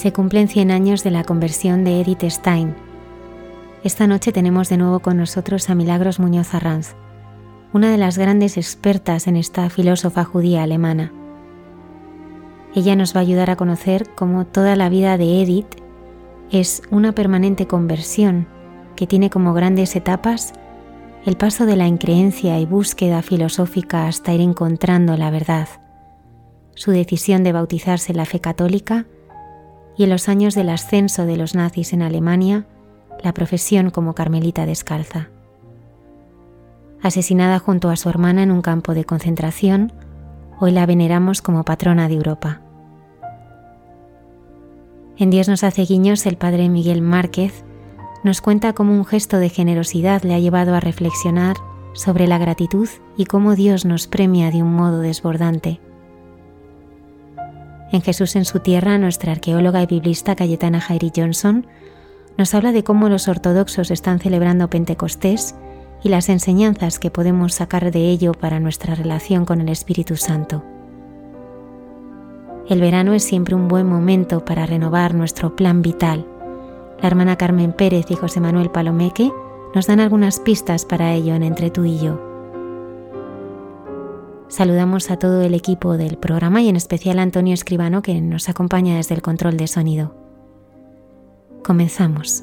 Se cumplen 100 años de la conversión de Edith Stein. Esta noche tenemos de nuevo con nosotros a Milagros Muñoz Arranz, una de las grandes expertas en esta filósofa judía alemana. Ella nos va a ayudar a conocer cómo toda la vida de Edith es una permanente conversión que tiene como grandes etapas el paso de la increencia y búsqueda filosófica hasta ir encontrando la verdad, su decisión de bautizarse en la fe católica y en los años del ascenso de los nazis en Alemania, la profesión como carmelita descalza. Asesinada junto a su hermana en un campo de concentración, hoy la veneramos como patrona de Europa. En Dios nos hace guiños el padre Miguel Márquez nos cuenta cómo un gesto de generosidad le ha llevado a reflexionar sobre la gratitud y cómo Dios nos premia de un modo desbordante en Jesús en su tierra, nuestra arqueóloga y biblista Cayetana Jairi Johnson nos habla de cómo los ortodoxos están celebrando Pentecostés y las enseñanzas que podemos sacar de ello para nuestra relación con el Espíritu Santo. El verano es siempre un buen momento para renovar nuestro plan vital. La hermana Carmen Pérez y José Manuel Palomeque nos dan algunas pistas para ello en Entre tú y yo. Saludamos a todo el equipo del programa y en especial a Antonio Escribano que nos acompaña desde el control de sonido. Comenzamos.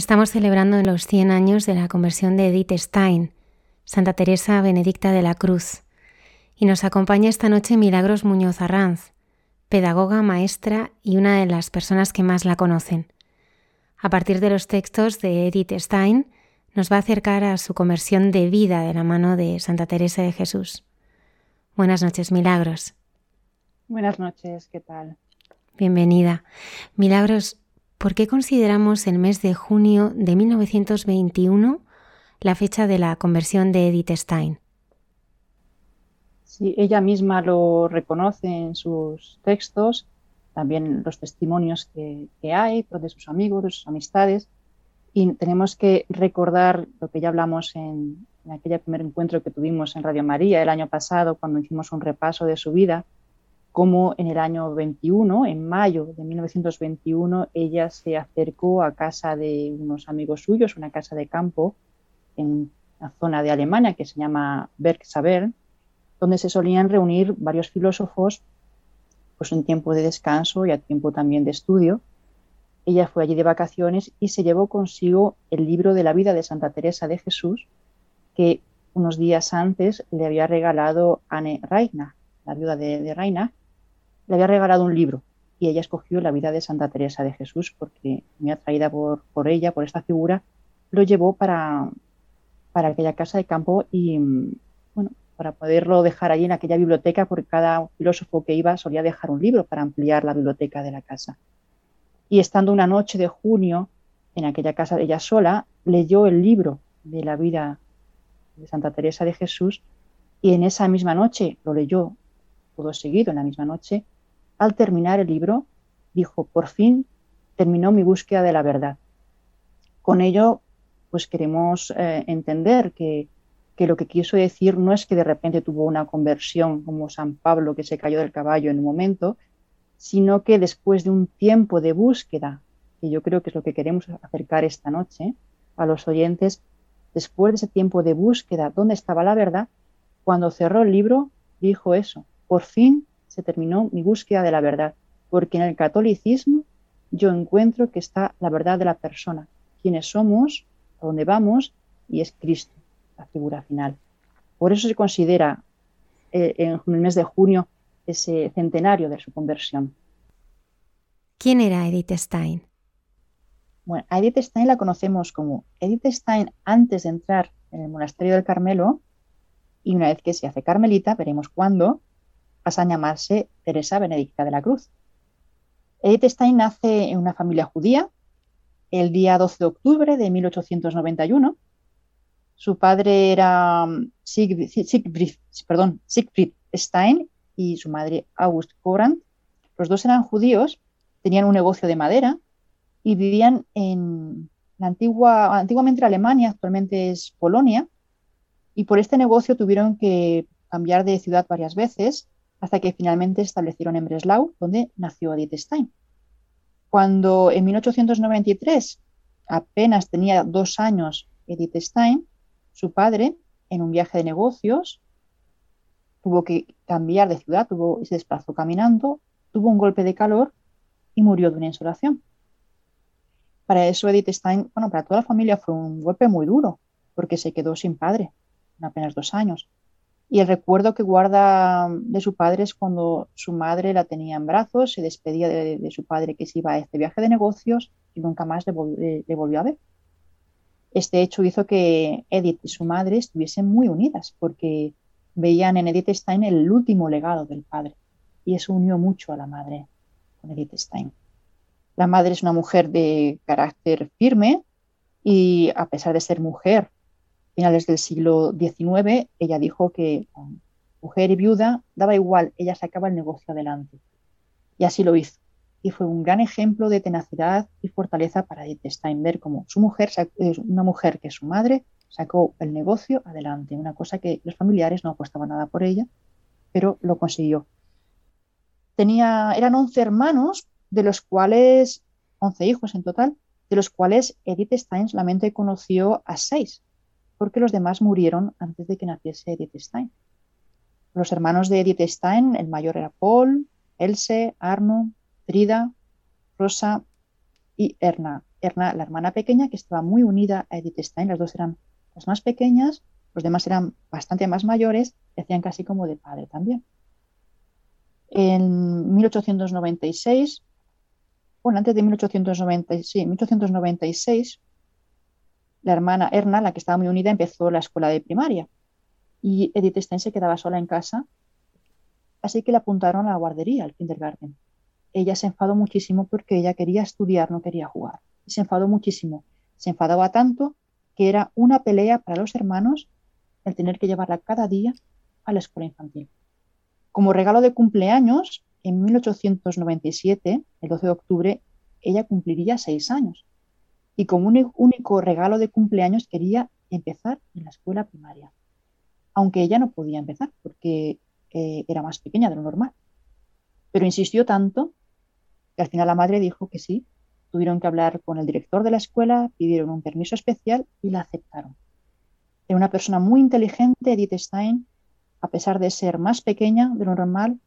Estamos celebrando los 100 años de la conversión de Edith Stein, Santa Teresa Benedicta de la Cruz, y nos acompaña esta noche Milagros Muñoz Arranz, pedagoga, maestra y una de las personas que más la conocen. A partir de los textos de Edith Stein, nos va a acercar a su conversión de vida de la mano de Santa Teresa de Jesús. Buenas noches, Milagros. Buenas noches, ¿qué tal? Bienvenida. Milagros, ¿por qué consideramos el mes de junio de 1921 la fecha de la conversión de Edith Stein? Sí, ella misma lo reconoce en sus textos, también los testimonios que, hay pues, de sus amigos, de sus amistades, y tenemos que recordar lo que ya hablamos en, en aquel primer encuentro que tuvimos en Radio María el año pasado, cuando hicimos un repaso de su vida, como en el año 21, en mayo de 1921, ella se acercó a casa de unos amigos suyos, una casa de campo en la zona de Alemania que se llama Bergsaber, donde se solían reunir varios filósofos pues en tiempo de descanso y a tiempo también de estudio. Ella fue allí de vacaciones y se llevó consigo el libro de la vida de Santa Teresa de Jesús, que unos días antes le había regalado Anne Reina, la viuda de, Reina, le había regalado un libro y ella escogió la vida de Santa Teresa de Jesús porque, muy atraída por, por ella, por esta figura, lo llevó para, para aquella casa de campo y, bueno, para poderlo dejar allí en aquella biblioteca, porque cada filósofo que iba solía dejar un libro para ampliar la biblioteca de la casa. Y estando una noche de junio en aquella casa, ella sola leyó el libro de la vida de Santa Teresa de Jesús y en esa misma noche lo leyó todo seguido, en la misma noche. Al terminar el libro, dijo, por fin terminó mi búsqueda de la verdad. Con ello, pues queremos eh, entender que que lo que quiso decir no es que de repente tuvo una conversión como San Pablo que se cayó del caballo en un momento, sino que después de un tiempo de búsqueda, que yo creo que es lo que queremos acercar esta noche a los oyentes, después de ese tiempo de búsqueda, ¿dónde estaba la verdad? Cuando cerró el libro, dijo eso, por fin se terminó mi búsqueda de la verdad, porque en el catolicismo yo encuentro que está la verdad de la persona, quiénes somos, a dónde vamos, y es Cristo la figura final. Por eso se considera eh, en el mes de junio ese centenario de su conversión. ¿Quién era Edith Stein? Bueno, a Edith Stein la conocemos como Edith Stein antes de entrar en el monasterio del Carmelo y una vez que se hace carmelita, veremos cuándo, pasa a llamarse Teresa Benedicta de la Cruz. Edith Stein nace en una familia judía el día 12 de octubre de 1891 su padre era mm, Siegfried, Stein y su madre August Korant. Los dos eran judíos, tenían un negocio de madera y vivían en la antigua, antiguamente Alemania, actualmente es Polonia, y por este negocio tuvieron que cambiar de ciudad varias veces hasta que finalmente establecieron en Breslau, donde nació Edith Stein. Cuando en 1893 apenas tenía dos años Edith Stein, su padre, en un viaje de negocios, tuvo que cambiar de ciudad, tuvo, se desplazó caminando, tuvo un golpe de calor y murió de una insolación. Para eso Edith Stein, bueno, para toda la familia fue un golpe muy duro, porque se quedó sin padre en apenas dos años. Y el recuerdo que guarda de su padre es cuando su madre la tenía en brazos, se despedía de, su padre que se iba a este viaje de negocios y nunca más le volvió a ver. Este hecho hizo que Edith y su madre estuviesen muy unidas porque veían en Edith Stein el último legado del padre y eso unió mucho a la madre con Edith Stein. La madre es una mujer de carácter firme y a pesar de ser mujer, finales del siglo XIX, ella dijo que mujer y viuda daba igual, ella sacaba el negocio adelante. Y así lo hizo y fue un gran ejemplo de tenacidad y fortaleza para Edith Steinberg, como su mujer, una mujer que su madre sacó el negocio adelante, una cosa que los familiares no apostaban nada por ella, pero lo consiguió. Tenía, eran 11 hermanos, de los cuales, 11 hijos en total, de los cuales Edith Stein solamente conoció a seis, porque los demás murieron antes de que naciese Edith Stein. Los hermanos de Edith Stein, el mayor era Paul, Else, Arno, Frida, Rosa y Erna. Erna, la hermana pequeña, que estaba muy unida a Edith Stein, las dos eran las más pequeñas, los demás eran bastante más mayores y hacían casi como de padre también. En 1896, bueno, antes de 1896, la hermana Erna, la que estaba muy unida, empezó la escuela de primaria y Edith Stein se quedaba sola en casa, así que le apuntaron a la guardería, al kindergarten. Ella se enfadó muchísimo porque ella quería estudiar, no quería jugar. Se enfadó muchísimo. Se enfadaba tanto que era una pelea para los hermanos el tener que llevarla cada día a la escuela infantil. Como regalo de cumpleaños, en 1897, el 12 de octubre, ella cumpliría seis años. Y como un único regalo de cumpleaños quería empezar en la escuela primaria. Aunque ella no podía empezar porque eh, era más pequeña de lo normal. Pero insistió tanto que al final la madre dijo que sí. Tuvieron que hablar con el director de la escuela, pidieron un permiso especial y la aceptaron. Era una persona muy inteligente, Edith Stein, a pesar de ser más pequeña de lo normal,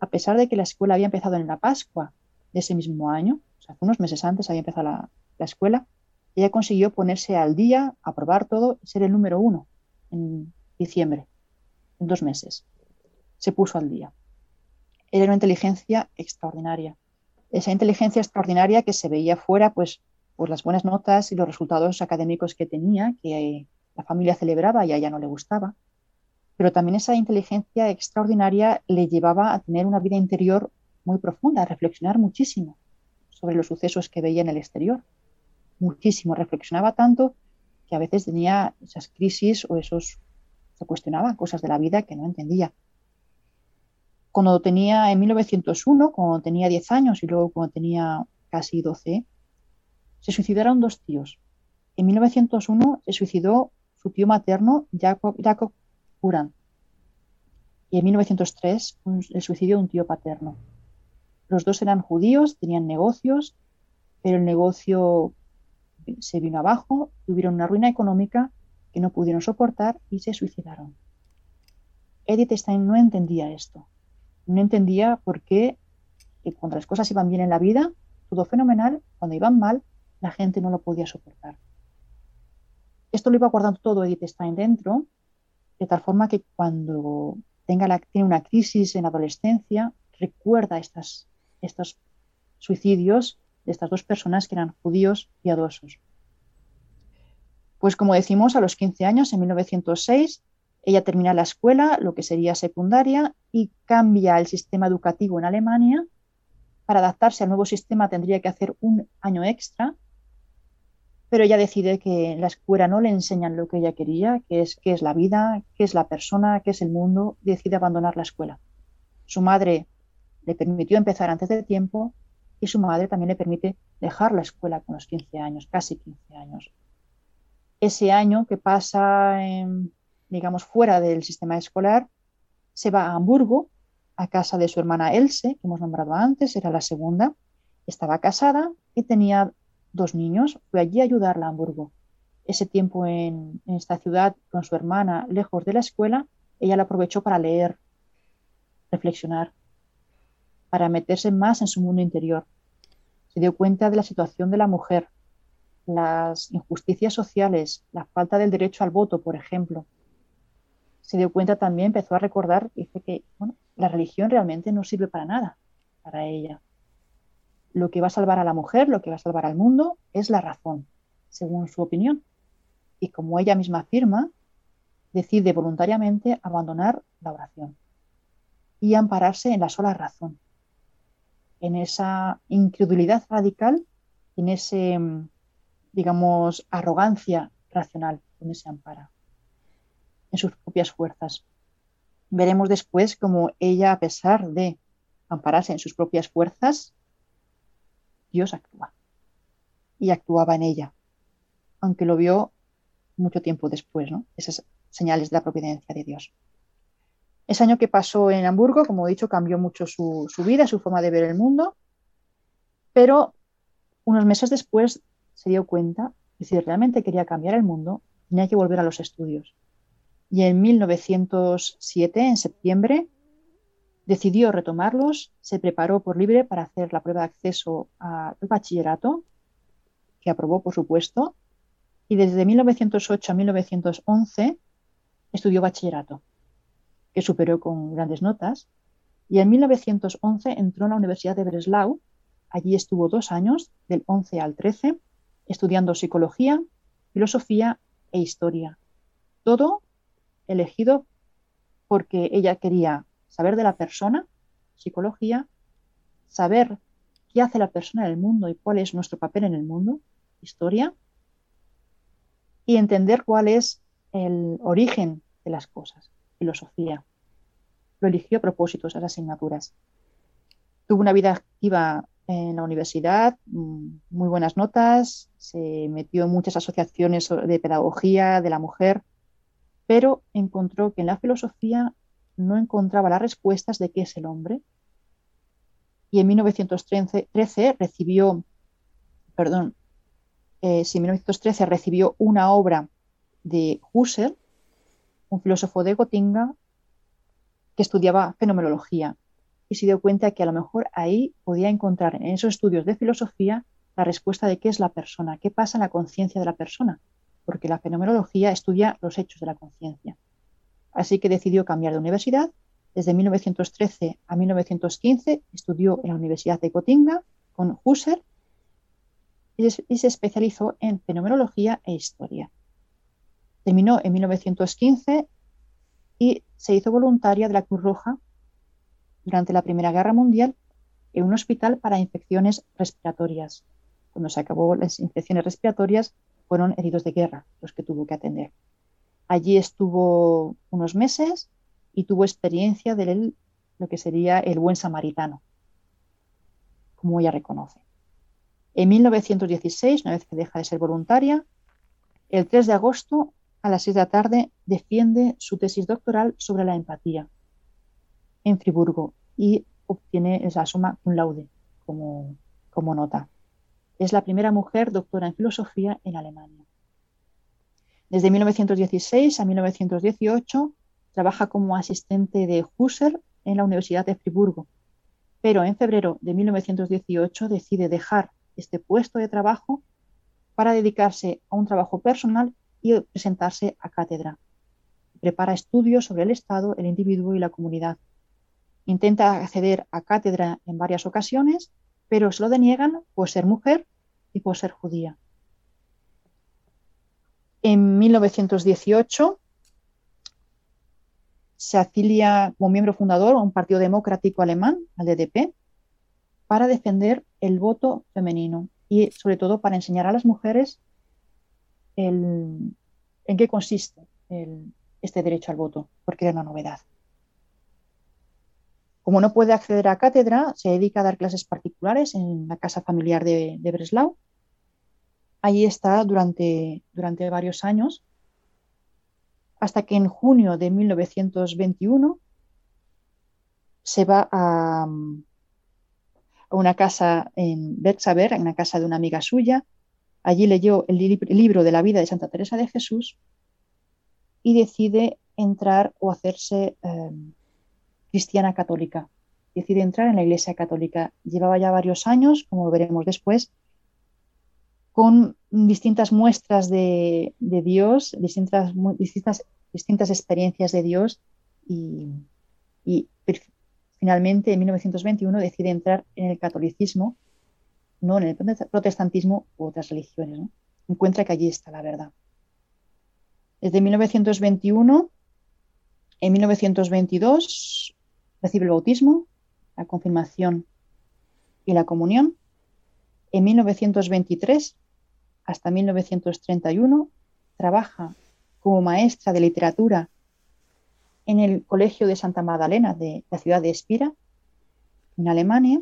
a pesar de que la escuela había empezado en la Pascua de ese mismo año, o sea, unos meses antes había empezado la, la escuela, ella consiguió ponerse al día, aprobar todo y ser el número uno en diciembre, en dos meses. Se puso al día. Era una inteligencia extraordinaria. Esa inteligencia extraordinaria que se veía fuera, pues, por las buenas notas y los resultados académicos que tenía, que la familia celebraba y a ella no le gustaba. Pero también esa inteligencia extraordinaria le llevaba a tener una vida interior muy profunda, a reflexionar muchísimo sobre los sucesos que veía en el exterior. Muchísimo, reflexionaba tanto que a veces tenía esas crisis o esos, se cuestionaba cosas de la vida que no entendía. Cuando tenía, en 1901, cuando tenía 10 años y luego cuando tenía casi 12, se suicidaron dos tíos. En 1901 se suicidó su tío materno, Jacob, Jacob y en 1903 el suicidio de un tío paterno. Los dos eran judíos, tenían negocios, pero el negocio se vino abajo, tuvieron una ruina económica que no pudieron soportar y se suicidaron. Edith Stein no entendía esto. No entendía por qué cuando las cosas iban bien en la vida, todo fenomenal, cuando iban mal, la gente no lo podía soportar. Esto lo iba guardando todo Edith Stein dentro, de tal forma que cuando tenga la, tiene una crisis en adolescencia, recuerda estas, estos suicidios de estas dos personas que eran judíos piadosos. Pues como decimos, a los 15 años, en 1906, ella termina la escuela, lo que sería secundaria, y cambia el sistema educativo en Alemania. Para adaptarse al nuevo sistema tendría que hacer un año extra pero ella decide que en la escuela no le enseñan lo que ella quería, que es qué es la vida, qué es la persona, qué es el mundo, decide abandonar la escuela. Su madre le permitió empezar antes de tiempo y su madre también le permite dejar la escuela con los 15 años, casi 15 años. Ese año que pasa, digamos, fuera del sistema escolar, se va a Hamburgo, a casa de su hermana Else, que hemos nombrado antes, era la segunda. Estaba casada y tenía dos niños, fue allí a ayudarla a Hamburgo. Ese tiempo en, esta ciudad con su hermana, lejos de la escuela, ella lo aprovechó para leer, reflexionar, para meterse más en su mundo interior. Se dio cuenta de la situación de la mujer, las injusticias sociales, la falta del derecho al voto, por ejemplo. Se dio cuenta también, empezó a recordar, dice que la religión realmente no sirve para nada para ella lo que va a salvar a la mujer, lo que va a salvar al mundo, es la razón, según su opinión. Y como ella misma afirma, decide voluntariamente abandonar la oración y ampararse en la sola razón, en esa incredulidad radical, en ese, digamos, arrogancia racional donde se ampara, en sus propias fuerzas. Veremos después cómo ella, a pesar de ampararse en sus propias fuerzas, Dios actúa. Y actuaba en ella, aunque lo vio mucho tiempo después, ¿no? Esas señales de la providencia de Dios. Ese año que pasó en Hamburgo, como he dicho, cambió mucho su, vida, su forma de ver el mundo, pero unos meses después se dio cuenta que si realmente quería cambiar el mundo, tenía que volver a los estudios. Y en 1907, en septiembre, Decidió retomarlos, se preparó por libre para hacer la prueba de acceso al bachillerato que aprobó, por supuesto, y desde 1908 a 1911 estudió bachillerato, que superó con grandes notas, y en 1911 entró en la Universidad de Breslau. Allí estuvo dos años, del 11 al 13, estudiando psicología, filosofía e historia. Todo elegido porque ella quería saber de la persona, psicología, saber qué hace la persona en el mundo y cuál es nuestro papel en el mundo, historia, y entender cuál es el origen de las cosas, filosofía. Lo eligió a propósito esas asignaturas. Tuvo una vida activa en la universidad, mm, muy buenas notas, se metió en muchas asociaciones de pedagogía de la mujer, pero encontró que en la filosofía no encontraba las respuestas de qué es el hombre. Y en 1913 recibió, perdón, eh, en 1913 recibió una obra de Husserl, un filósofo de Gotinga, que estudiaba fenomenología y se dio cuenta que a lo mejor ahí podía encontrar en esos estudios de filosofía la respuesta de qué es la persona, qué pasa en la conciencia de la persona, porque la fenomenología estudia los hechos de la conciencia. Así que decidió cambiar de universidad. Desde 1913 a 1915 estudió en la Universidad de Gotinga con Husserl y se especializó en fenomenología e historia. Terminó en 1915 y se hizo voluntaria de la Cruz Roja durante la Primera Guerra Mundial en un hospital para infecciones respiratorias. Cuando se acabó las infecciones respiratorias, fueron heridos de guerra los que tuvo que atender. Allí estuvo unos meses y tuvo experiencia de lo que sería el buen samaritano, como ella reconoce. En 1916, una vez que deja de ser voluntaria, el 3 de agosto a las 6 de la tarde defiende su tesis doctoral sobre la empatía en Friburgo y obtiene esa suma un laude como, como nota. Es la primera mujer doctora en filosofía en Alemania. Desde 1916 a 1918 trabaja como asistente de Husserl en la Universidad de Friburgo, pero en febrero de 1918 decide dejar este puesto de trabajo para dedicarse a un trabajo personal y presentarse a cátedra. Prepara estudios sobre el Estado, el individuo y la comunidad. Intenta acceder a cátedra en varias ocasiones, pero se lo deniegan por ser mujer y por ser judía. En 1918 se afilia como miembro fundador a un partido democrático alemán, al DDP, para defender el voto femenino y sobre todo para enseñar a las mujeres en qué consiste este derecho al voto, porque era una novedad. Como no puede acceder a cátedra, se dedica a dar clases particulares en la casa familiar de, Breslau. Allí está durante, varios años, hasta que en junio de 1921 se va a, una casa en Bergsaber, en una casa de una amiga suya. Allí leyó el, libro de la vida de Santa Teresa de Jesús y decide entrar o hacerse em, cristiana católica. Decide entrar en la Iglesia Católica. Llevaba ya varios años, como veremos después, con distintas muestras de, Dios, distintas, distintas, distintas, experiencias de Dios y, y finalmente en 1921 decide entrar en el catolicismo, no en el protestantismo u otras religiones. Encuentra que allí está la verdad. Desde 1921, en 1922 recibe el bautismo, la confirmación y la comunión. En 1923 hasta 1931 trabaja como maestra de literatura en el Colegio de Santa Magdalena de la ciudad de Espira, en Alemania,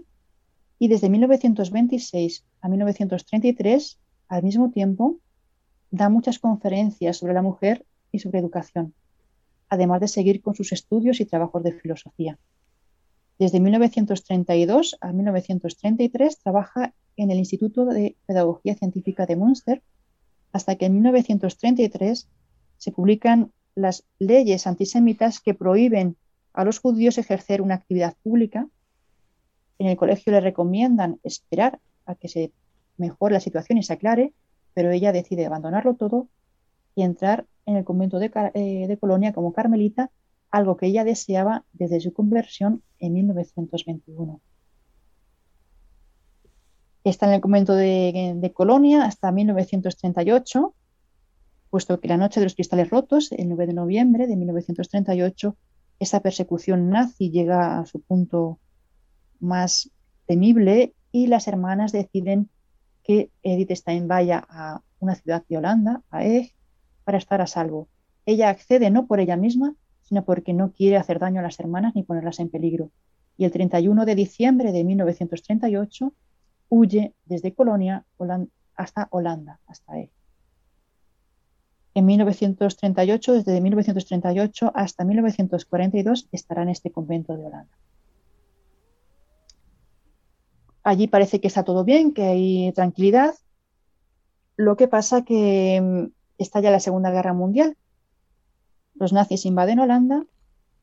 y desde 1926 a 1933, al mismo tiempo, da muchas conferencias sobre la mujer y sobre educación, además de seguir con sus estudios y trabajos de filosofía. Desde 1932 a 1933 trabaja en el Instituto de Pedagogía Científica de Münster, hasta que en 1933 se publican las leyes antisemitas que prohíben a los judíos ejercer una actividad pública. En el colegio le recomiendan esperar a que se mejor la situación y se aclare, pero ella decide abandonarlo todo y entrar en el convento de, eh, de Colonia como carmelita, algo que ella deseaba desde su conversión en 1921. Está en el convento de, Colonia hasta 1938, puesto que la noche de los cristales rotos, el 9 de noviembre de 1938, esa persecución nazi llega a su punto más temible y las hermanas deciden que Edith Stein vaya a una ciudad de Holanda, a Egg, para estar a salvo. Ella accede no por ella misma, sino porque no quiere hacer daño a las hermanas ni ponerlas en peligro. Y el 31 de diciembre de 1938 huye desde Colonia hasta Holanda, hasta él. En 1938, desde 1938 hasta 1942, estará en este convento de Holanda. Allí parece que está todo bien, que hay tranquilidad. Lo que pasa que mm, estalla la Segunda Guerra Mundial. Los nazis invaden Holanda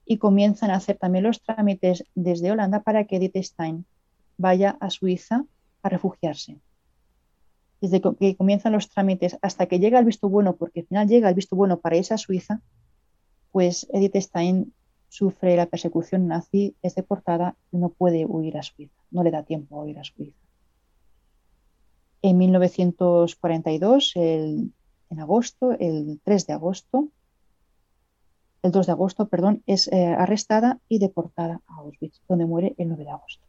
y comienzan a hacer también los trámites desde Holanda para que Edith Stein vaya a Suiza a refugiarse. Desde que comienzan los trámites hasta que llega el visto bueno, porque al final llega el visto bueno para irse a Suiza, pues Edith Stein sufre la persecución nazi, es deportada y no puede huir a Suiza, no le da tiempo a huir a Suiza. En 1942, en agosto, el 3 de agosto, el 2 de agosto, perdón, es eh, arrestada y deportada a Auschwitz, donde muere el 9 de agosto.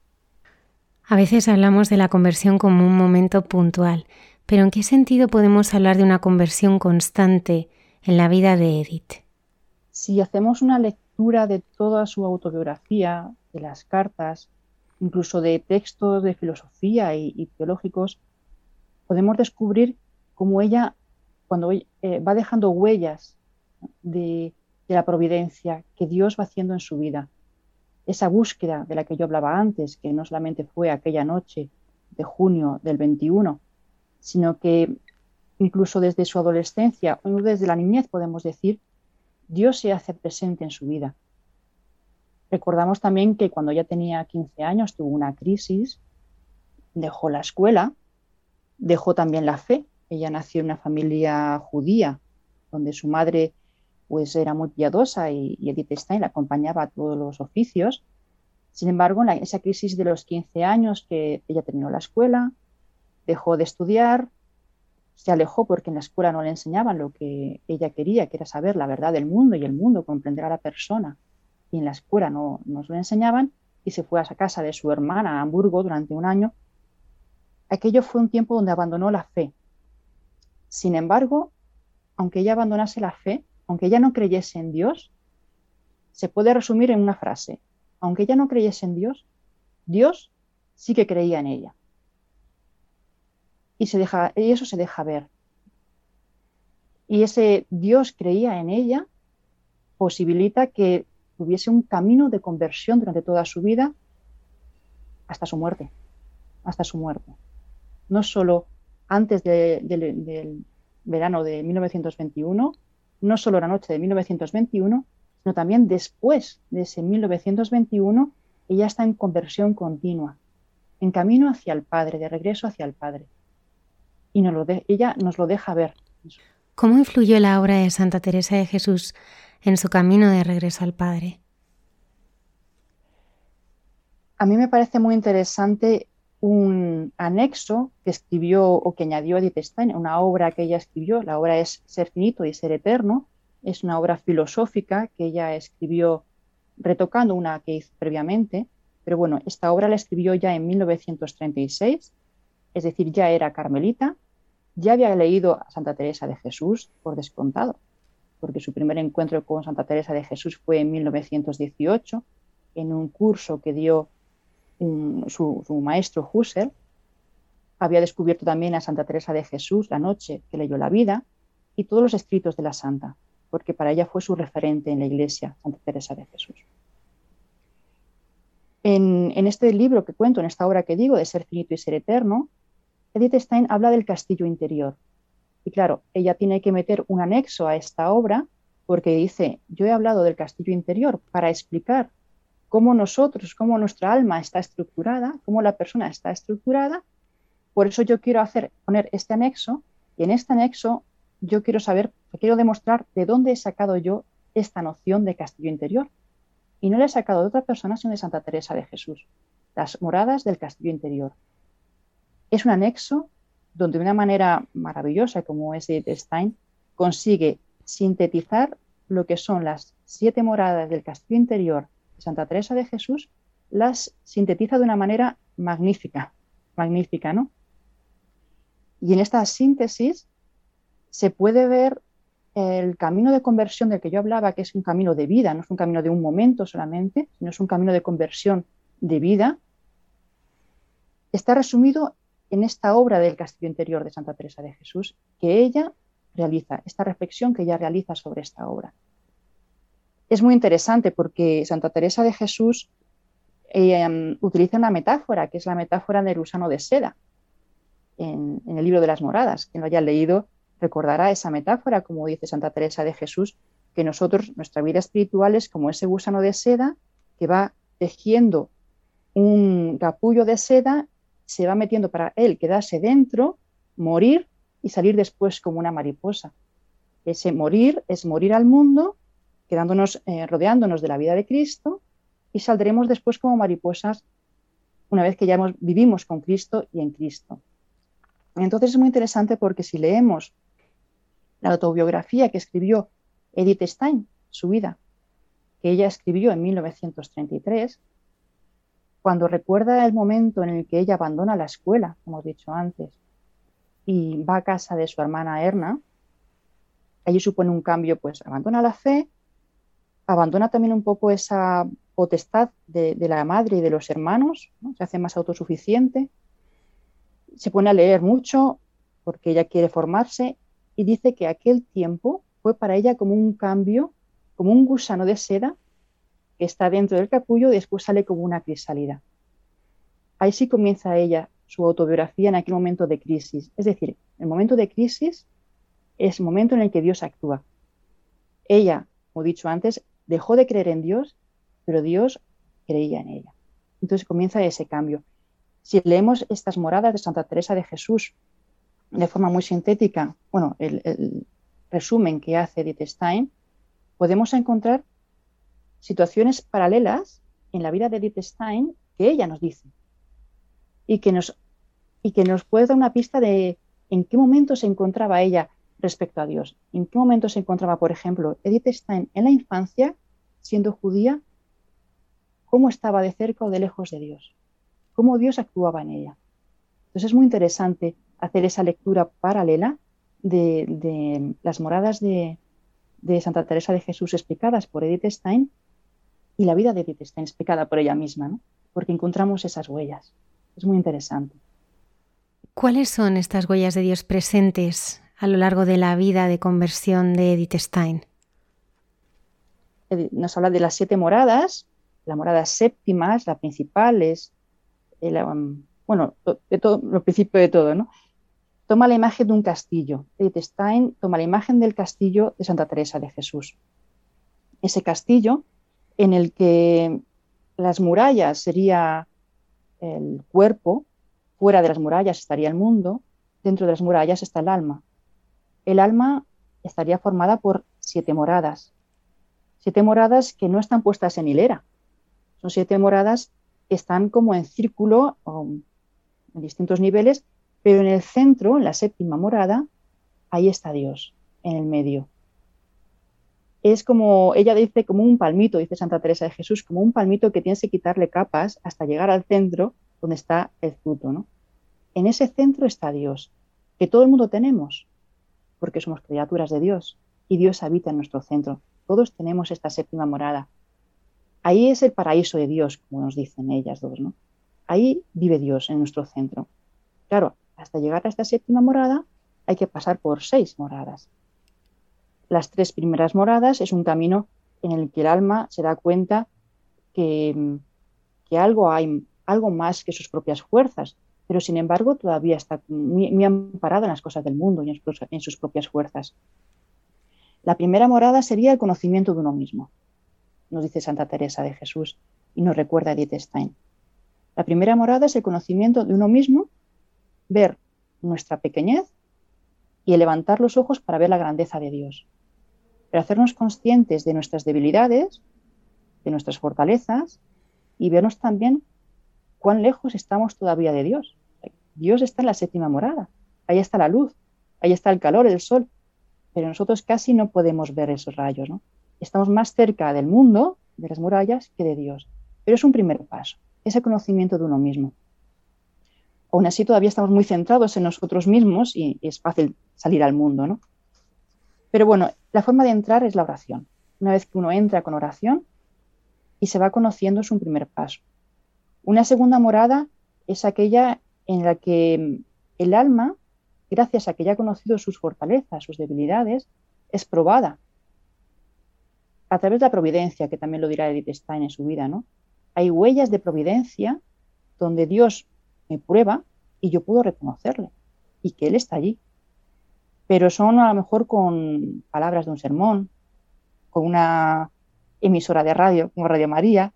A veces hablamos de la conversión como un momento puntual, pero ¿en qué sentido podemos hablar de una conversión constante en la vida de Edith? Si hacemos una lectura de toda su autobiografía, de las cartas, incluso de textos de filosofía y, teológicos, podemos descubrir cómo ella, cuando eh, va dejando huellas de la providencia que Dios va haciendo en su vida, esa búsqueda de la que yo hablaba antes, que no solamente fue aquella noche de junio del 21, sino que incluso desde su adolescencia o desde la niñez podemos decir, Dios se hace presente en su vida. Recordamos también que cuando ya tenía 15 años tuvo una crisis, dejó la escuela, dejó también la fe. Ella nació en una familia judía, donde su madre pues era muy piadosa y, Edith Stein la acompañaba a todos los oficios. Sin embargo, en esa crisis de los 15 años que ella terminó la escuela, dejó de estudiar, se alejó porque en la escuela no le enseñaban lo que ella quería, que era saber la verdad del mundo y el mundo, comprender a la persona. Y en la escuela no nos lo enseñaban y se fue a casa de su hermana a Hamburgo durante un año. Aquello fue un tiempo donde abandonó la fe. Sin embargo, aunque ella abandonase la fe, aunque ella no creyese en Dios, se puede resumir en una frase. Aunque ella no creyese en Dios, Dios sí que creía en ella. Y, se deja, y eso se deja ver. Y ese Dios creía en ella posibilita que tuviese un camino de conversión durante toda su vida hasta su muerte, hasta su muerte. No solo antes del verano de 1921, no solo la noche de 1921, sino también después de ese 1921, ella está en conversión continua, en camino hacia el Padre, de regreso hacia el Padre. Y nos lo ella nos lo deja ver. ¿Cómo influyó la obra de Santa Teresa de Jesús en su camino de regreso al Padre? A mí me parece muy interesante un anexo que escribió o que añadió Edith Stein, una obra que ella escribió, la obra es Ser finito y ser eterno, es una obra filosófica que ella escribió retocando una que hizo previamente, pero bueno, esta obra la escribió ya en 1936, es decir, ya era carmelita, ya había leído a Santa Teresa de Jesús por descontado, porque su primer encuentro con Santa Teresa de Jesús fue en 1918, en un curso que dio su, maestro Husserl había descubierto también a Santa Teresa de Jesús la noche que leyó la vida y todos los escritos de la santa, porque para ella fue su referente en la iglesia, Santa Teresa de Jesús. En, en, este libro que cuento, en esta obra que digo, de Ser finito y ser eterno, Edith Stein habla del castillo interior. Y claro, ella tiene que meter un anexo a esta obra porque dice, yo he hablado del castillo interior para explicar cómo nosotros, cómo nuestra alma está estructurada, cómo la persona está estructurada, por eso yo quiero hacer, poner este anexo y en este anexo yo quiero saber, quiero demostrar de dónde he sacado yo esta noción de castillo interior. Y no la he sacado de otra persona, sino de Santa Teresa de Jesús. Las moradas del castillo interior. Es un anexo donde de una manera maravillosa, como es Edith Stein, consigue sintetizar lo que son las siete moradas del castillo interior de Santa Teresa de Jesús, las sintetiza de una manera magnífica, magnífica, ¿no? Y en esta síntesis se puede ver el camino de conversión del que yo hablaba, que es un camino de vida, no es un camino de un momento solamente, sino es un camino de conversión de vida, está resumido en esta obra del Castillo Interior de Santa Teresa de Jesús, que ella realiza, esta reflexión que ella realiza sobre esta obra. Es muy interesante porque Santa Teresa de Jesús eh, utiliza una metáfora, que es la metáfora del gusano de seda, en, en el libro de las moradas. Quien lo haya leído recordará esa metáfora, como dice Santa Teresa de Jesús, que nosotros, nuestra vida espiritual es como ese gusano de seda que va tejiendo un capullo de seda, se va metiendo para él quedarse dentro, morir y salir después como una mariposa. Ese morir es morir al mundo, quedándonos, eh, rodeándonos de la vida de Cristo y saldremos después como mariposas una vez que ya vivimos con Cristo y en Cristo. Entonces es muy interesante porque si leemos la autobiografía que escribió Edith Stein, su vida, que ella escribió en 1933, cuando recuerda el momento en el que ella abandona la escuela, como he dicho antes, y va a casa de su hermana Erna, allí supone un cambio, pues abandona la fe, abandona también un poco esa potestad de, la madre y de los hermanos, se hace más autosuficiente, se pone a leer mucho porque ella quiere formarse y dice que aquel tiempo fue para ella como un cambio, como un gusano de seda que está dentro del capullo y después sale como una crisálida. Ahí sí comienza ella su autobiografía en aquel momento de crisis. Es decir, el momento de crisis es el momento en el que Dios actúa. Ella, como he dicho antes, dejó de creer en Dios, pero Dios creía en ella. Entonces comienza ese cambio. Si leemos estas moradas de Santa Teresa de Jesús de forma muy sintética, bueno, el, resumen que hace Edith Stein, podemos encontrar situaciones paralelas en la vida de Edith Stein que ella nos dice y que nos, y que nos puede dar una pista de en qué momento se encontraba ella respecto a Dios, en qué momento se encontraba, por ejemplo, Edith Stein en la infancia, siendo judía, cómo estaba de cerca o de lejos de Dios, cómo Dios actuaba en ella. Entonces es muy interesante hacer esa lectura paralela de, las moradas de, Santa Teresa de Jesús explicadas por Edith Stein y la vida de Edith Stein explicada por ella misma, ¿no? porque encontramos esas huellas. Es muy interesante. ¿Cuáles son estas huellas de Dios presentes a lo largo de la vida de conversión de Edith Stein? Nos habla de las siete moradas, la morada séptima es la principal, es um, bueno, de todo, lo principio de todo, ¿no? toma la imagen de un castillo. Edith Stein toma la imagen del castillo de Santa Teresa de Jesús. Ese castillo en el que las murallas sería el cuerpo, fuera de las murallas estaría el mundo, dentro de las murallas está el alma. El alma estaría formada por siete moradas. Siete moradas que no están puestas en hilera. Son siete moradas que están como en círculo en distintos niveles pero en el centro, en la séptima morada, ahí está Dios, en el medio. Es como, ella dice, como un palmito, dice Santa Teresa de Jesús, como un palmito que tienes que quitarle capas hasta llegar al centro donde está el fruto. ¿no? En ese centro está Dios, que todo el mundo tenemos, porque somos criaturas de Dios y Dios habita en nuestro centro. Todos tenemos esta séptima morada. Ahí es el paraíso de Dios, como nos dicen ellas dos. ¿no? Ahí vive Dios en nuestro centro. Claro, hasta llegar a esta séptima morada hay que pasar por seis moradas. Las tres primeras moradas es un camino en el que el alma se da cuenta que, algo hay, algo más que sus propias fuerzas, pero sin embargo todavía está muy, amparado en las cosas del mundo y en sus propias fuerzas. La primera morada sería el conocimiento de uno mismo, nos dice Santa Teresa de Jesús y nos recuerda Edith Stein. La primera morada es el conocimiento de uno mismo ver nuestra pequeñez y levantar los ojos para ver la grandeza de Dios. Pero hacernos conscientes de nuestras debilidades, de nuestras fortalezas y vernos también cuán lejos estamos todavía de Dios. Dios está en la séptima morada, ahí está la luz, ahí está el calor, el sol, pero nosotros casi no podemos ver esos rayos, ¿no? Estamos más cerca del mundo, de las murallas, que de Dios. Pero es un primer paso, ese conocimiento de uno mismo. Aún así, todavía estamos muy centrados en nosotros mismos y, es fácil salir al mundo, ¿no? Pero bueno, la forma de entrar es la oración. Una vez que uno entra con oración y se va conociendo, es un primer paso. Una segunda morada es aquella en la que el alma, gracias a que ya ha conocido sus fortalezas, sus debilidades, es probada a través de la providencia, que también lo dirá Edith Stein en su vida, ¿no? Hay huellas de providencia donde Dios me prueba y yo puedo reconocerle y que Él está allí. Pero son a lo mejor con palabras de un sermón, con una emisora de radio como Radio María,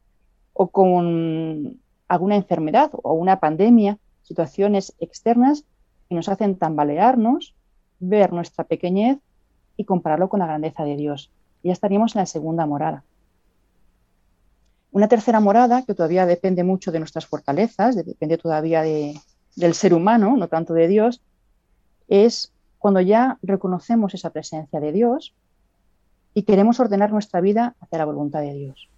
o con alguna enfermedad o una pandemia, situaciones externas que nos hacen tambalearnos, ver nuestra pequeñez y compararlo con la grandeza de Dios. ya estaríamos en la segunda morada. Una tercera morada, que todavía depende mucho de nuestras fortalezas, depende todavía del ser humano, no tanto de Dios, es cuando ya reconocemos esa presencia de Dios y queremos ordenar nuestra vida hacia la voluntad de Dios.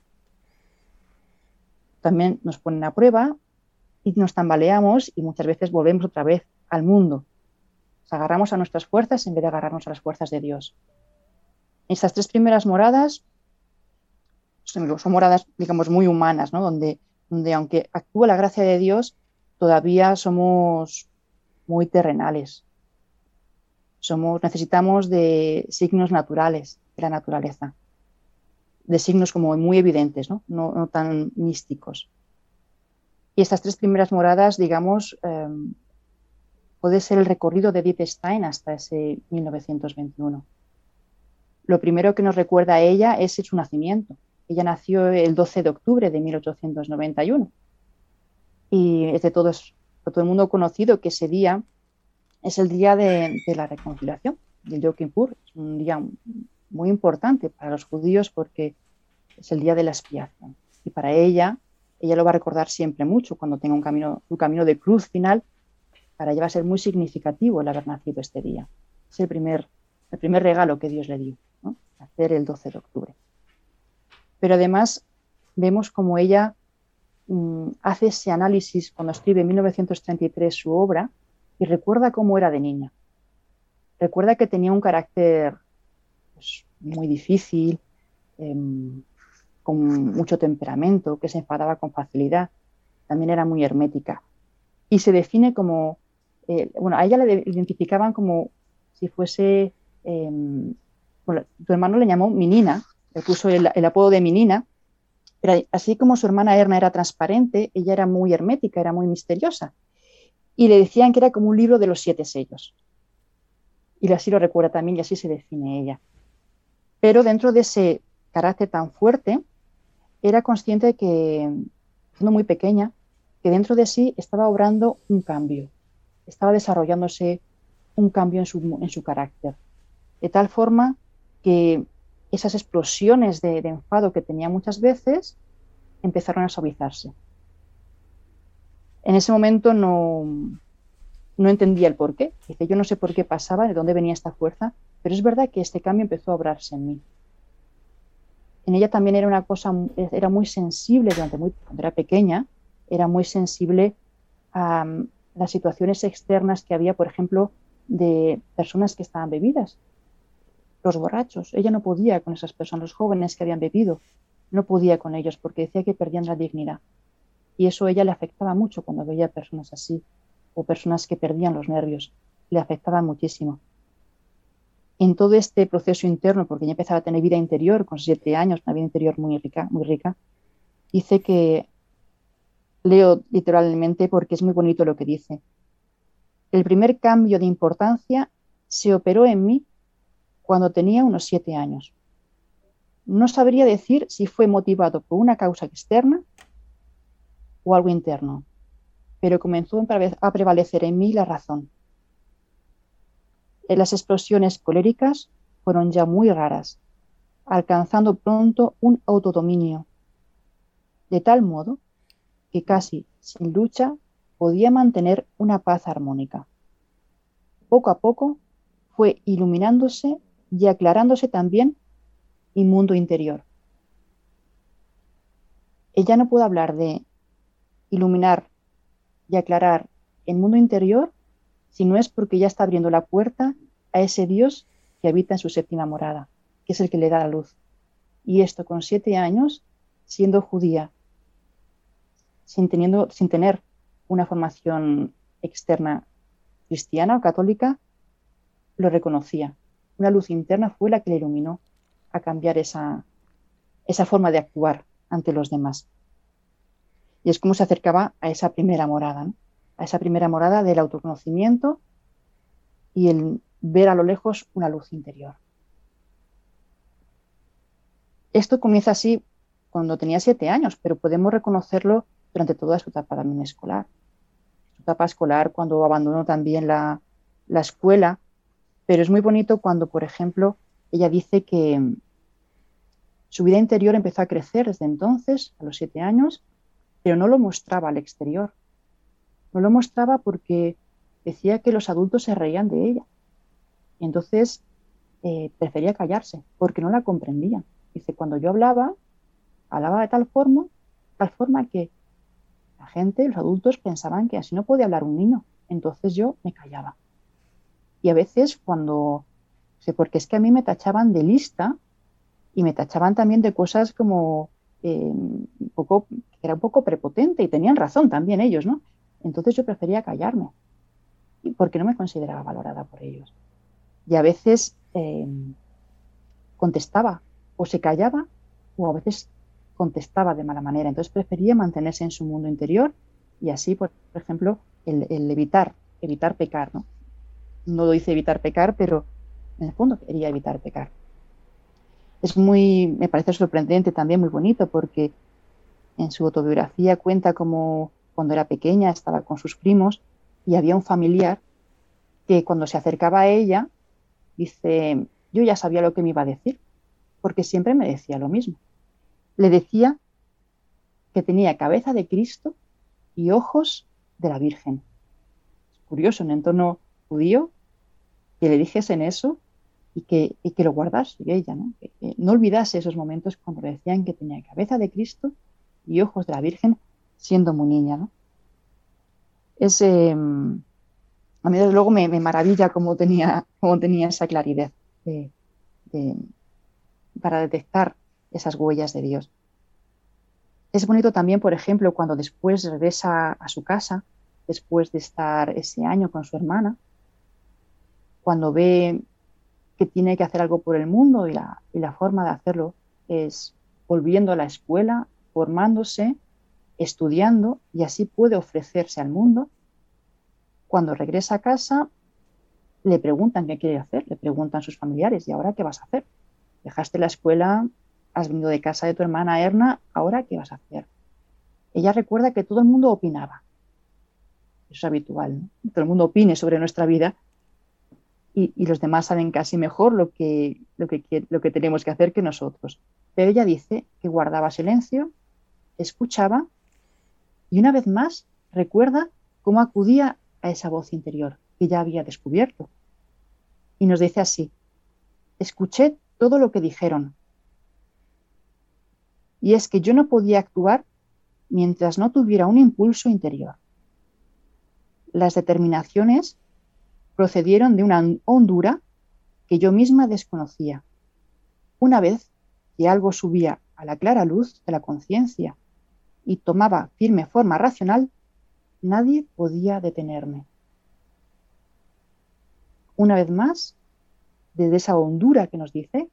También nos ponen a prueba y nos tambaleamos y muchas veces volvemos otra vez al mundo. Nos agarramos a nuestras fuerzas en vez de agarrarnos a las fuerzas de Dios. Estas tres primeras moradas son moradas, digamos, muy humanas, ¿no? Donde, donde aunque actúa la gracia de Dios, todavía somos muy terrenales. Somos, necesitamos de signos naturales de la naturaleza, de signos como muy evidentes, no, no, tan místicos. Y estas tres primeras moradas, digamos, em, puede ser el recorrido de Edith Stein hasta ese 1921. Lo primero que nos recuerda a ella es su nacimiento. Ella nació el 12 de octubre de 1891 y es de todo, todo el mundo conocido que ese día es el día de, la reconciliación, del Yom Kippur. Es un día muy importante para los judíos porque es el día de la expiación. Y para ella, ella lo va a recordar siempre mucho cuando tenga un camino, un camino de cruz final. Para ella va a ser muy significativo el haber nacido este día. Es el primer, el primer regalo que Dios le dio, hacer el 12 de octubre. Pero además vemos como ella mm, hace ese análisis cuando escribe en 1933 su obra y recuerda cómo era de niña. Recuerda que tenía un carácter pues, muy difícil, em, con mucho temperamento, que se enfadaba con facilidad. También era muy hermética. Y se define como, eh, bueno, a ella la identificaban como si fuese, em, bueno, tu hermano le llamó Minina, le puso el, apodo de Minina, pero así como su hermana Erna era transparente, ella era muy hermética, era muy misteriosa. Y le decían que era como un libro de los siete sellos. Y así lo recuerda también y así se define ella. Pero dentro de ese carácter tan fuerte, era consciente de que, siendo muy pequeña, que dentro de sí estaba obrando un cambio, estaba desarrollándose un cambio en su, en su carácter. De tal forma que esas explosiones de, enfado que tenía muchas veces empezaron a suavizarse. En ese momento no, no entendía el por qué. Dice, yo no sé por qué pasaba, de dónde venía esta fuerza, pero es verdad que este cambio empezó a obrarse en mí. En ella también era una cosa, era muy sensible durante muy, cuando era pequeña, era muy sensible a mm, las situaciones externas que había, por ejemplo, de personas que estaban bebidas, los borrachos. Ella no podía con esas personas, los jóvenes que habían bebido, no podía con ellos porque decía que perdían la dignidad. Y eso a ella le afectaba mucho cuando veía personas así o personas que perdían los nervios. Le afectaba muchísimo. En todo este proceso interno, porque ella empezaba a tener vida interior con siete años, una vida interior muy rica, muy rica, dice que, leo literalmente porque es muy bonito lo que dice, el primer cambio de importancia se operó en mí cuando tenía unos siete años. No sabría decir si fue motivado por una causa externa o algo interno, pero comenzó a prevalecer en mí la razón. Las explosiones coléricas fueron ya muy raras, alcanzando pronto un autodominio, de tal modo que casi sin lucha podía mantener una paz armónica. Poco a poco fue iluminándose y aclarándose también mi mundo interior. Ella no puede hablar de iluminar y aclarar el mundo interior si no es porque ya está abriendo la puerta a ese Dios que habita en su séptima morada, que es el que le da la luz. Y esto con siete años, siendo judía, sin, teniendo, sin tener una formación externa cristiana o católica, lo reconocía. Una luz interna fue la que le iluminó a cambiar esa, esa forma de actuar ante los demás. Y es como se acercaba a esa primera morada, a esa primera morada del autoconocimiento y el ver a lo lejos una luz interior. Esto comienza así cuando tenía siete años, pero podemos reconocerlo durante toda su etapa también escolar. Su etapa escolar, cuando abandonó también la, la escuela, pero es muy bonito cuando, por ejemplo, ella dice que su vida interior empezó a crecer desde entonces, a los siete años, pero no lo mostraba al exterior. No lo mostraba porque decía que los adultos se reían de ella. Y entonces eh, prefería callarse porque no la comprendían. Dice, cuando yo hablaba, hablaba de tal forma, tal forma que la gente, los adultos pensaban que así no podía hablar un niño. Entonces yo me callaba. Y a veces cuando, porque es que a mí me tachaban de lista y me tachaban también de cosas como un poco, era un poco prepotente y tenían razón también ellos, ¿no? Entonces yo prefería callarme porque no me consideraba valorada por ellos. Y a veces eh, contestaba o se callaba o a veces contestaba de mala manera. Entonces prefería mantenerse en su mundo interior y así, por ejemplo, el, el evitar, evitar pecar, ¿no? no lo dice evitar pecar, pero en el fondo quería evitar pecar. Es muy, me parece sorprendente también, muy bonito, porque en su autobiografía cuenta como cuando era pequeña estaba con sus primos y había un familiar que cuando se acercaba a ella, dice, yo ya sabía lo que me iba a decir, porque siempre me decía lo mismo. Le decía que tenía cabeza de Cristo y ojos de la Virgen. Es curioso, en entorno judío que le dijesen eso y que, y que lo guardase ella, ¿no? No olvidase esos momentos cuando le decían que tenía cabeza de Cristo y ojos de la Virgen siendo muy niña. ¿no? Es, a mí desde luego me, maravilla cómo tenía, cómo tenía esa claridad para detectar esas huellas de Dios. Es bonito también, por ejemplo, cuando después regresa a su casa, después de estar ese año con su hermana, cuando ve que tiene que hacer algo por el mundo y la, y la forma de hacerlo es volviendo a la escuela, formándose, estudiando y así puede ofrecerse al mundo. Cuando regresa a casa, le preguntan qué quiere hacer, le preguntan sus familiares, ¿y ahora qué vas a hacer? Dejaste la escuela, has venido de casa de tu hermana Erna, ¿ahora qué vas a hacer? Ella recuerda que todo el mundo opinaba. Eso es habitual, ¿no? todo el mundo opine sobre nuestra vida y, los demás saben casi mejor lo que, lo, que, lo que tenemos que hacer que nosotros. Pero ella dice que guardaba silencio, escuchaba y una vez más recuerda cómo acudía a esa voz interior que ya había descubierto. Y nos dice así, escuché todo lo que dijeron. Y es que yo no podía actuar mientras no tuviera un impulso interior. Las determinaciones procedieron de una hondura que yo misma desconocía. Una vez que algo subía a la clara luz de la conciencia y tomaba firme forma racional, nadie podía detenerme. Una vez más, desde esa hondura que nos dice,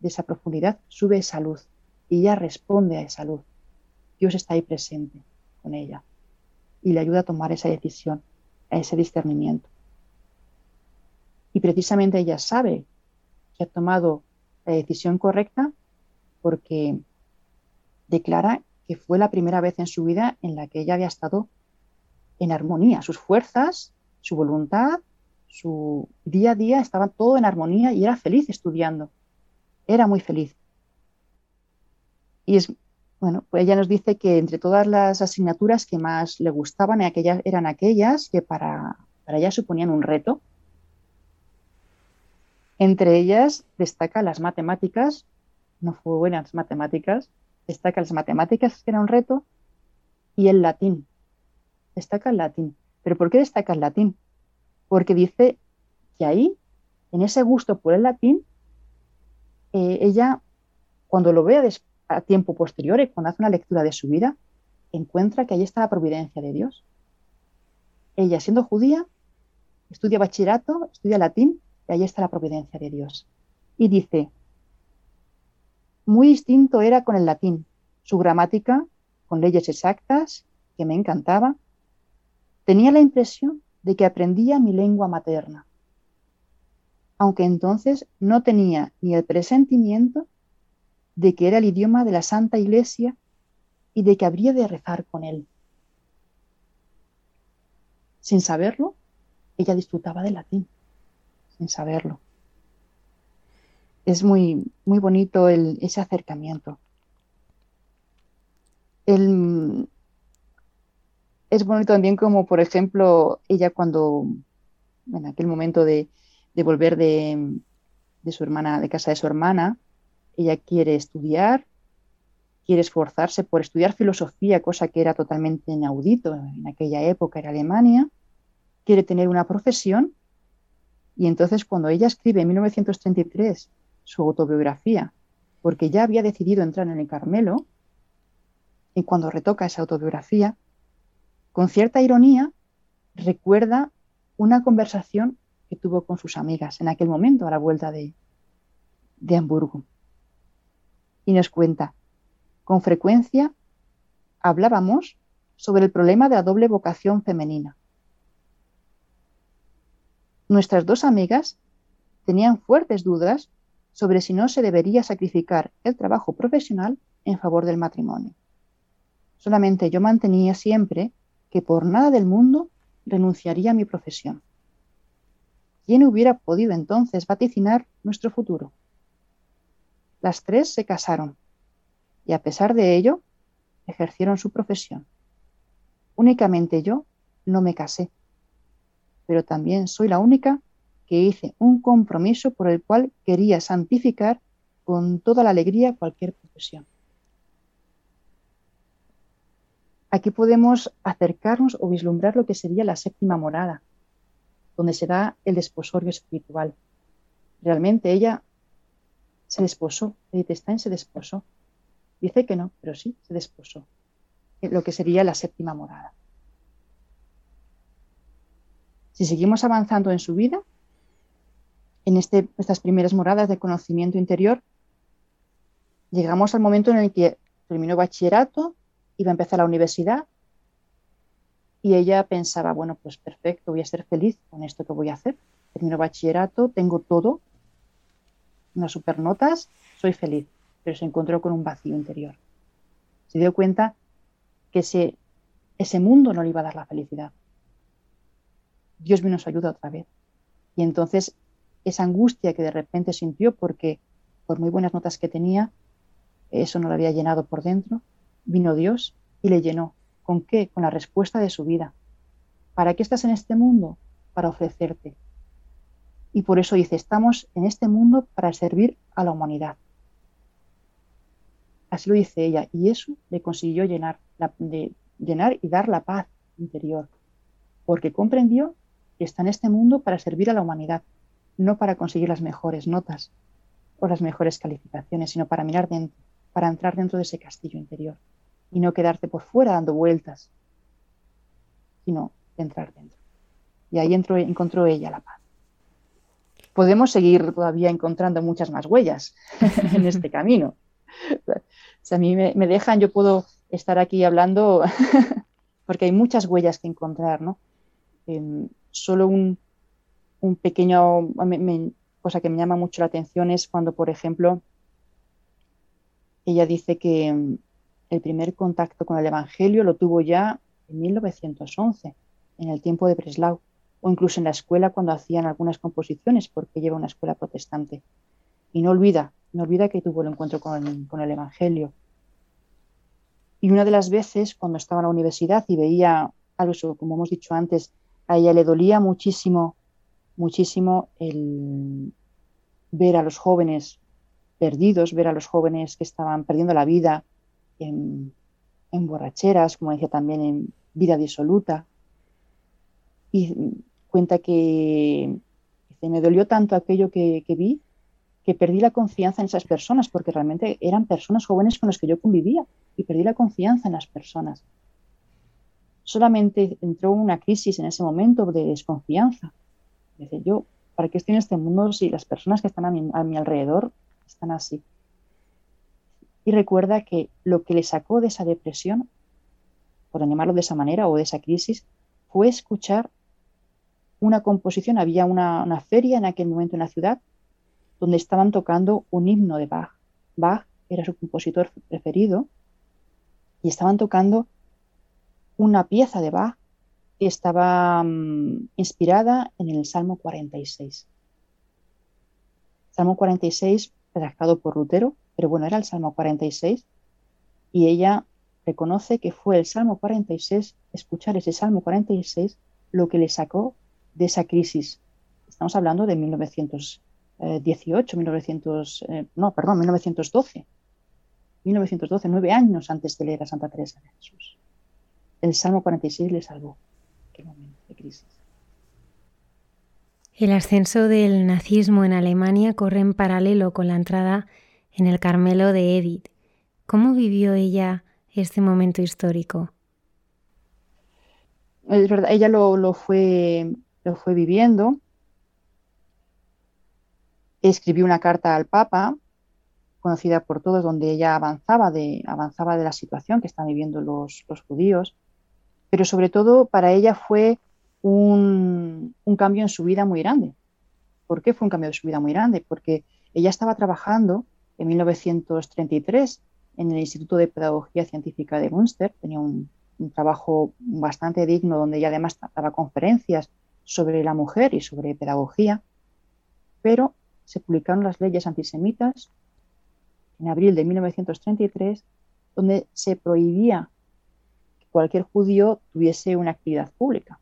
de esa profundidad, sube esa luz y ella responde a esa luz. Dios está ahí presente con ella y le ayuda a tomar esa decisión, a ese discernimiento. Y precisamente ella sabe que ha tomado la decisión correcta porque declara que fue la primera vez en su vida en la que ella había estado en armonía, sus fuerzas, su voluntad, su día a día estaba todo en armonía y era feliz estudiando. Era muy feliz. Y es, bueno, pues ella nos dice que entre todas las asignaturas que más le gustaban aquellas, eran aquellas que para, para ella suponían un reto. Entre ellas destaca las matemáticas, no fue buenas matemáticas, destaca las matemáticas, que era un reto, y el latín. Destaca el latín. ¿Pero por qué destaca el latín? Porque dice que ahí, en ese gusto por el latín, eh, ella, cuando lo ve a, tiempo posterior, y cuando hace una lectura de su vida, encuentra que ahí está la providencia de Dios. Ella, siendo judía, estudia bachillerato, estudia latín, y ahí está la providencia de Dios. Y dice, muy distinto era con el latín, su gramática, con leyes exactas, que me encantaba. Tenía la impresión de que aprendía mi lengua materna, aunque entonces no tenía ni el presentimiento de que era el idioma de la Santa Iglesia y de que habría de rezar con él. Sin saberlo, ella disfrutaba del latín, sin saberlo. Es muy, muy bonito ese acercamiento. El, es bonito también como, por ejemplo, ella cuando, en aquel momento de, volver de, su hermana, de casa de su hermana, ella quiere estudiar, quiere esforzarse por estudiar filosofía, cosa que era totalmente inaudito en aquella época, en Alemania, quiere tener una profesión, y entonces cuando ella escribe en 1933 su autobiografía, porque ya había decidido entrar en el Carmelo, y cuando retoca esa autobiografía, con cierta ironía, recuerda una conversación que tuvo con sus amigas en aquel momento a la vuelta de, de Hamburgo. Y nos cuenta, con frecuencia hablábamos sobre el problema de la doble vocación femenina. Nuestras dos amigas tenían fuertes dudas sobre si no se debería sacrificar el trabajo profesional en favor del matrimonio. Solamente yo mantenía siempre que por nada del mundo renunciaría a mi profesión. ¿Quién hubiera podido entonces vaticinar nuestro futuro? Las tres se casaron y a pesar de ello ejercieron su profesión. Únicamente yo no me casé, pero también soy la única que hice un compromiso por el cual quería santificar con toda la alegría cualquier profesión. Aquí podemos acercarnos o vislumbrar lo que sería la séptima morada, donde se da el desposorio espiritual. Realmente ella se desposó, Edith Stein se desposó. Dice que no, pero sí, se desposó. Lo que sería la séptima morada. Si seguimos avanzando en su vida, en este, estas primeras moradas de conocimiento interior, llegamos al momento en el que terminó bachillerato, iba a empezar la universidad y ella pensaba, bueno, pues perfecto, voy a ser feliz con esto que voy a hacer. Termino bachillerato, tengo todo, unas super notas, soy feliz, pero se encontró con un vacío interior. Se dio cuenta que ese, ese mundo no le iba a dar la felicidad. Dios vino su ayuda otra vez. Y entonces esa angustia que de repente sintió porque por muy buenas notas que tenía, eso no lo había llenado por dentro, vino Dios y le llenó. ¿Con qué? Con la respuesta de su vida. ¿Para qué estás en este mundo? Para ofrecerte. Y por eso dice, estamos en este mundo para servir a la humanidad. Así lo dice ella. Y eso le consiguió llenar, de, llenar y dar la paz interior. Porque comprendió está en este mundo para servir a la humanidad, no para conseguir las mejores notas o las mejores calificaciones, sino para mirar dentro, para entrar dentro de ese castillo interior y no quedarte por fuera dando vueltas, sino entrar dentro. Y ahí encontró ella la paz. Podemos seguir todavía encontrando muchas más huellas en este camino. Si a mí me, dejan, yo puedo estar aquí hablando porque hay muchas huellas que encontrar, ¿no? Em, solo un, un pequeño, cosa que me llama mucho la atención es cuando, por ejemplo, ella dice que el primer contacto con el Evangelio lo tuvo ya en 1911, en el tiempo de Breslau, o incluso en la escuela cuando hacían algunas composiciones, porque lleva una escuela protestante. Y no olvida, no olvida que tuvo el encuentro con, con el Evangelio. Y una de las veces, cuando estaba en la universidad y veía algo, como hemos dicho antes, a ella le dolía muchísimo, muchísimo el ver a los jóvenes perdidos, ver a los jóvenes que estaban perdiendo la vida en, borracheras, como decía también, en vida disoluta. Y cuenta que me dolió tanto aquello que, que, vi que perdí la confianza en esas personas, porque realmente eran personas jóvenes con las que yo convivía y perdí la confianza en las personas. Solamente entró una crisis en ese momento de desconfianza. Dice, yo, ¿para qué estoy en este mundo si las personas que están a mi, alrededor están así. Y recuerda que lo que le sacó de esa depresión, por llamarlo de esa manera, o de esa crisis, fue escuchar una composición. Había una feria en aquel momento en la ciudad donde estaban tocando un himno de Bach. Bach era su compositor preferido y estaban tocando una pieza de Bach que estaba mm, inspirada en el Salmo 46. Salmo 46 redactado por Lutero, pero bueno, era el Salmo 46, y ella reconoce que fue el Salmo 46, escuchar ese Salmo 46, lo que le sacó de esa crisis. Estamos hablando de 1918, 1900, eh, no, perdón, 1912. 1912, nueve años antes de leer a Santa Teresa de Jesús. El Salmo 46 le salvó. Qué momento de crisis. El ascenso del nazismo en Alemania corre en paralelo con la entrada en el Carmelo de Edith. ¿Cómo vivió ella este momento histórico? Es verdad, ella lo, fue, lo fue viviendo. Escribió una carta al Papa, conocida por todos, donde ella avanzaba de, avanzaba de la situación que están viviendo los, los judíos. Pero sobre todo para ella fue un, cambio en su vida muy grande. ¿Por qué fue un cambio de su vida muy grande? Porque ella estaba trabajando en 1933 en el Instituto de Pedagogía Científica de Münster, tenía un, trabajo bastante digno donde ella además daba conferencias sobre la mujer y sobre pedagogía, pero se publicaron las leyes antisemitas en abril de 1933, donde se prohibía cualquier judío tuviese una actividad pública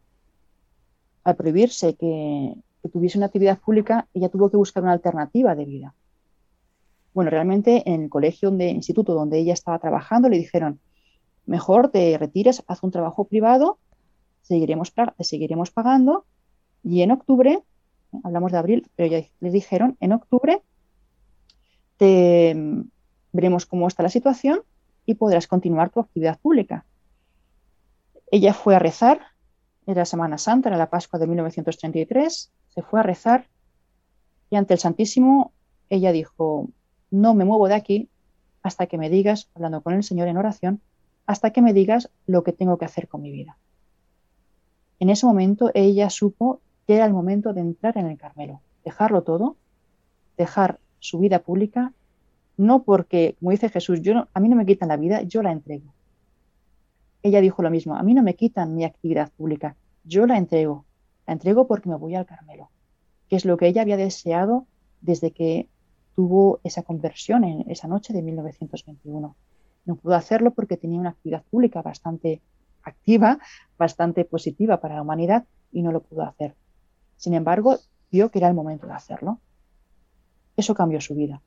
al prohibirse que, tuviese una actividad pública, ella tuvo que buscar una alternativa de vida. Bueno, realmente en el colegio, donde, instituto donde ella estaba trabajando, le dijeron, mejor te retires, haz un trabajo privado, seguiremos, seguiremos pagando y en octubre, hablamos de abril, pero ya les dijeron, en octubre te veremos cómo está la situación y podrás continuar tu actividad pública. Ella fue a rezar era Semana Santa, era la Pascua de 1933, se fue a rezar y ante el Santísimo ella dijo, no me muevo de aquí hasta que me digas, hablando con el Señor en oración, hasta que me digas lo que tengo que hacer con mi vida. En ese momento ella supo que era el momento de entrar en el Carmelo, dejarlo todo, dejar su vida pública, no porque, como dice Jesús, yo a mí no me quitan la vida, yo la entrego ella dijo lo mismo, a mí no me quitan mi actividad pública, yo la entrego, la entrego porque me voy al Carmelo, que es lo que ella había deseado desde que tuvo esa conversión en esa noche de 1921. No pudo hacerlo porque tenía una actividad pública bastante activa, bastante positiva para la humanidad y no lo pudo hacer. Sin embargo, vio que era el momento de hacerlo. Eso cambió su vida,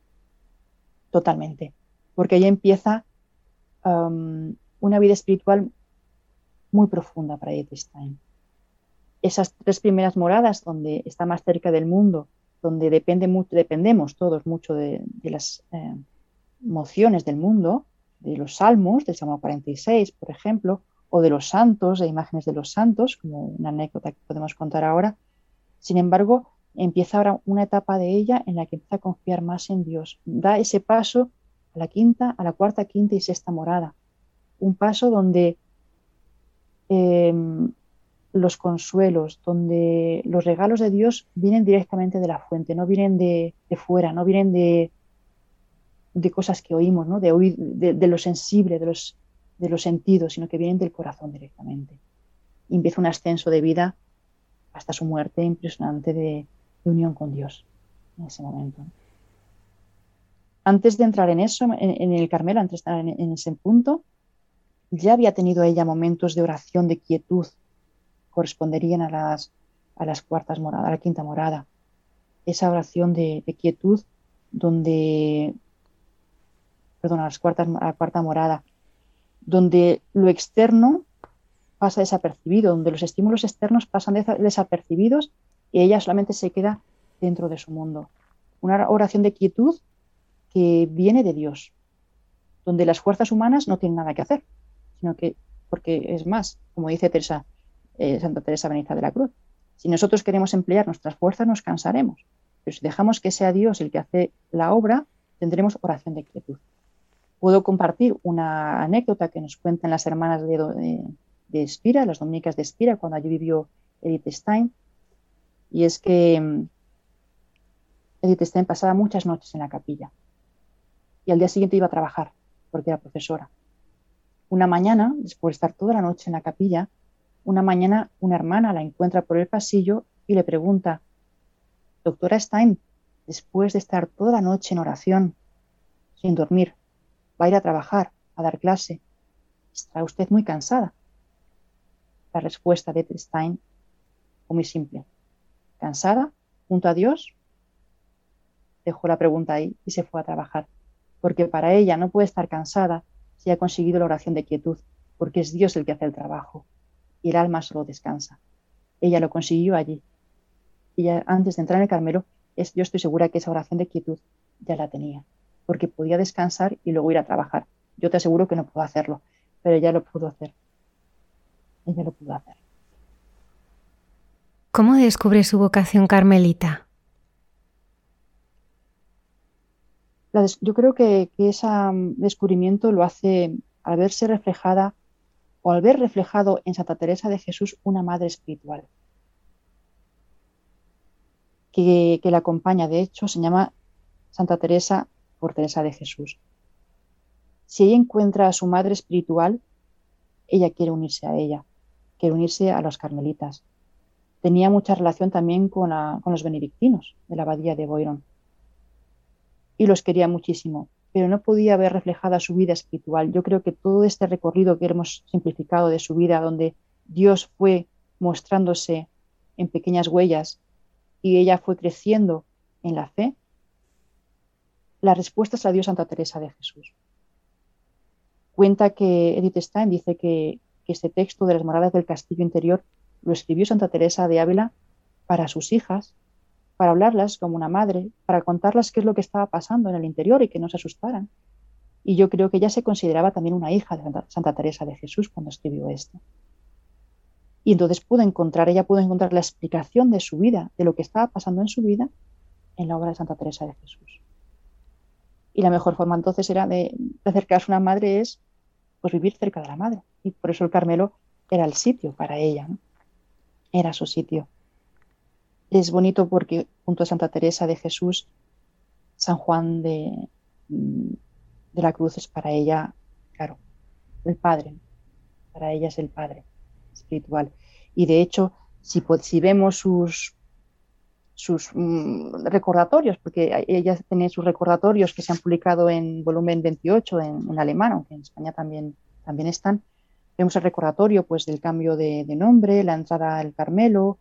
totalmente, porque ella empieza una vida espiritual muy profunda para Edith Stein. Esas tres primeras moradas donde está más cerca del mundo, donde depende dependemos todos mucho de, las eh, mociones del mundo, de los salmos, del Salmo 46, por ejemplo, o de los santos, de imágenes de los santos, como una anécdota que podemos contar ahora. Sin embargo, empieza ahora una etapa de ella en la que empieza a confiar más en Dios. Da ese paso a la quinta, a la cuarta, quinta y sexta morada, un paso donde em, los consuelos, donde los regalos de Dios vienen directamente de la fuente, no vienen de, fuera, no vienen de, de, cosas que oímos, ¿no? de, de, lo sensible, de los, de los sentidos, sino que vienen del corazón directamente. y empieza un ascenso de vida hasta su muerte impresionante de, unión con Dios en ese momento. Antes de entrar en eso, en, el Carmelo, antes de estar en, ese punto, ya había tenido ella momentos de oración, de quietud, corresponderían a las, a las cuartas moradas, a la quinta morada. Esa oración de, quietud donde, perdón, a, las cuartas, a la cuarta morada, donde lo externo pasa desapercibido, donde los estímulos externos pasan desapercibidos y ella solamente se queda dentro de su mundo. Una oración de quietud que viene de Dios, donde las fuerzas humanas no tienen nada que hacer, sino que, porque es más, como dice Teresa, eh, Santa Teresa Benita de la Cruz, si nosotros queremos emplear nuestras fuerzas nos cansaremos, pero si dejamos que sea Dios el que hace la obra, tendremos oración de quietud. Puedo compartir una anécdota que nos cuentan las hermanas de, de Espira, las dominicas de Espira, cuando allí vivió Edith Stein, y es que mm, Edith Stein pasaba muchas noches en la capilla y al día siguiente iba a trabajar porque era profesora. Una mañana, después de estar toda la noche en la capilla, una mañana una hermana la encuentra por el pasillo y le pregunta, doctora Stein, después de estar toda la noche en oración, sin dormir, va a ir a trabajar, a dar clase, está usted muy cansada. La respuesta de Stein fue muy simple. ¿Cansada? ¿Junto a Dios? Dejó la pregunta ahí y se fue a trabajar, porque para ella no puede estar cansada si ha conseguido la oración de quietud, porque es Dios el que hace el trabajo y el alma solo descansa. Ella lo consiguió allí. Y antes de entrar en el Carmelo, yo estoy segura que esa oración de quietud ya la tenía, porque podía descansar y luego ir a trabajar. Yo te aseguro que no puedo hacerlo, pero ella lo pudo hacer ella lo pudo hacer. ¿Cómo descubre su vocación carmelita? Yo creo que, ese mm, descubrimiento lo hace al verse reflejada o al ver reflejado en Santa Teresa de Jesús una madre espiritual que, la acompaña. De hecho, se llama Santa Teresa por Teresa de Jesús. Si ella encuentra a su madre espiritual, ella quiere unirse a ella que unirse a los carmelitas. Tenía mucha relación también con, los benedictinos de la abadía de Boiron y los quería muchísimo, pero no podía ver reflejada su vida espiritual. Yo creo que todo este recorrido que hemos simplificado de su vida, donde Dios fue mostrándose en pequeñas huellas y ella fue creciendo en la fe, la respuesta se la dio Santa Teresa de Jesús. Cuenta que Edith Stein dice que este texto de las moradas del castillo interior lo escribió Santa Teresa de Ávila para sus hijas, para hablarlas como una madre, para contarlas qué es lo que estaba pasando en el interior y que no se asustaran. Y yo creo que ella se consideraba también una hija de Santa, Teresa de Jesús cuando escribió esto. Y entonces pudo encontrar, ella pudo encontrar la explicación de su vida, de lo que estaba pasando en su vida, en la obra de Santa Teresa de Jesús. Y la mejor forma entonces era de, acercarse a una madre es pues vivir cerca de la madre. Y por eso el Carmelo era el sitio para ella, era su sitio. Es bonito porque junto a Santa Teresa de Jesús, San Juan de, mm, de la Cruz es para ella, claro, el Padre. Para ella es el Padre espiritual. Y de hecho, si, vemos sus, mm, recordatorios, porque ella tiene sus recordatorios que se han publicado en volumen 28 en, alemán, aunque en España también, también están. Vemos el recordatorio pues, del cambio de, nombre, la entrada al Carmelo,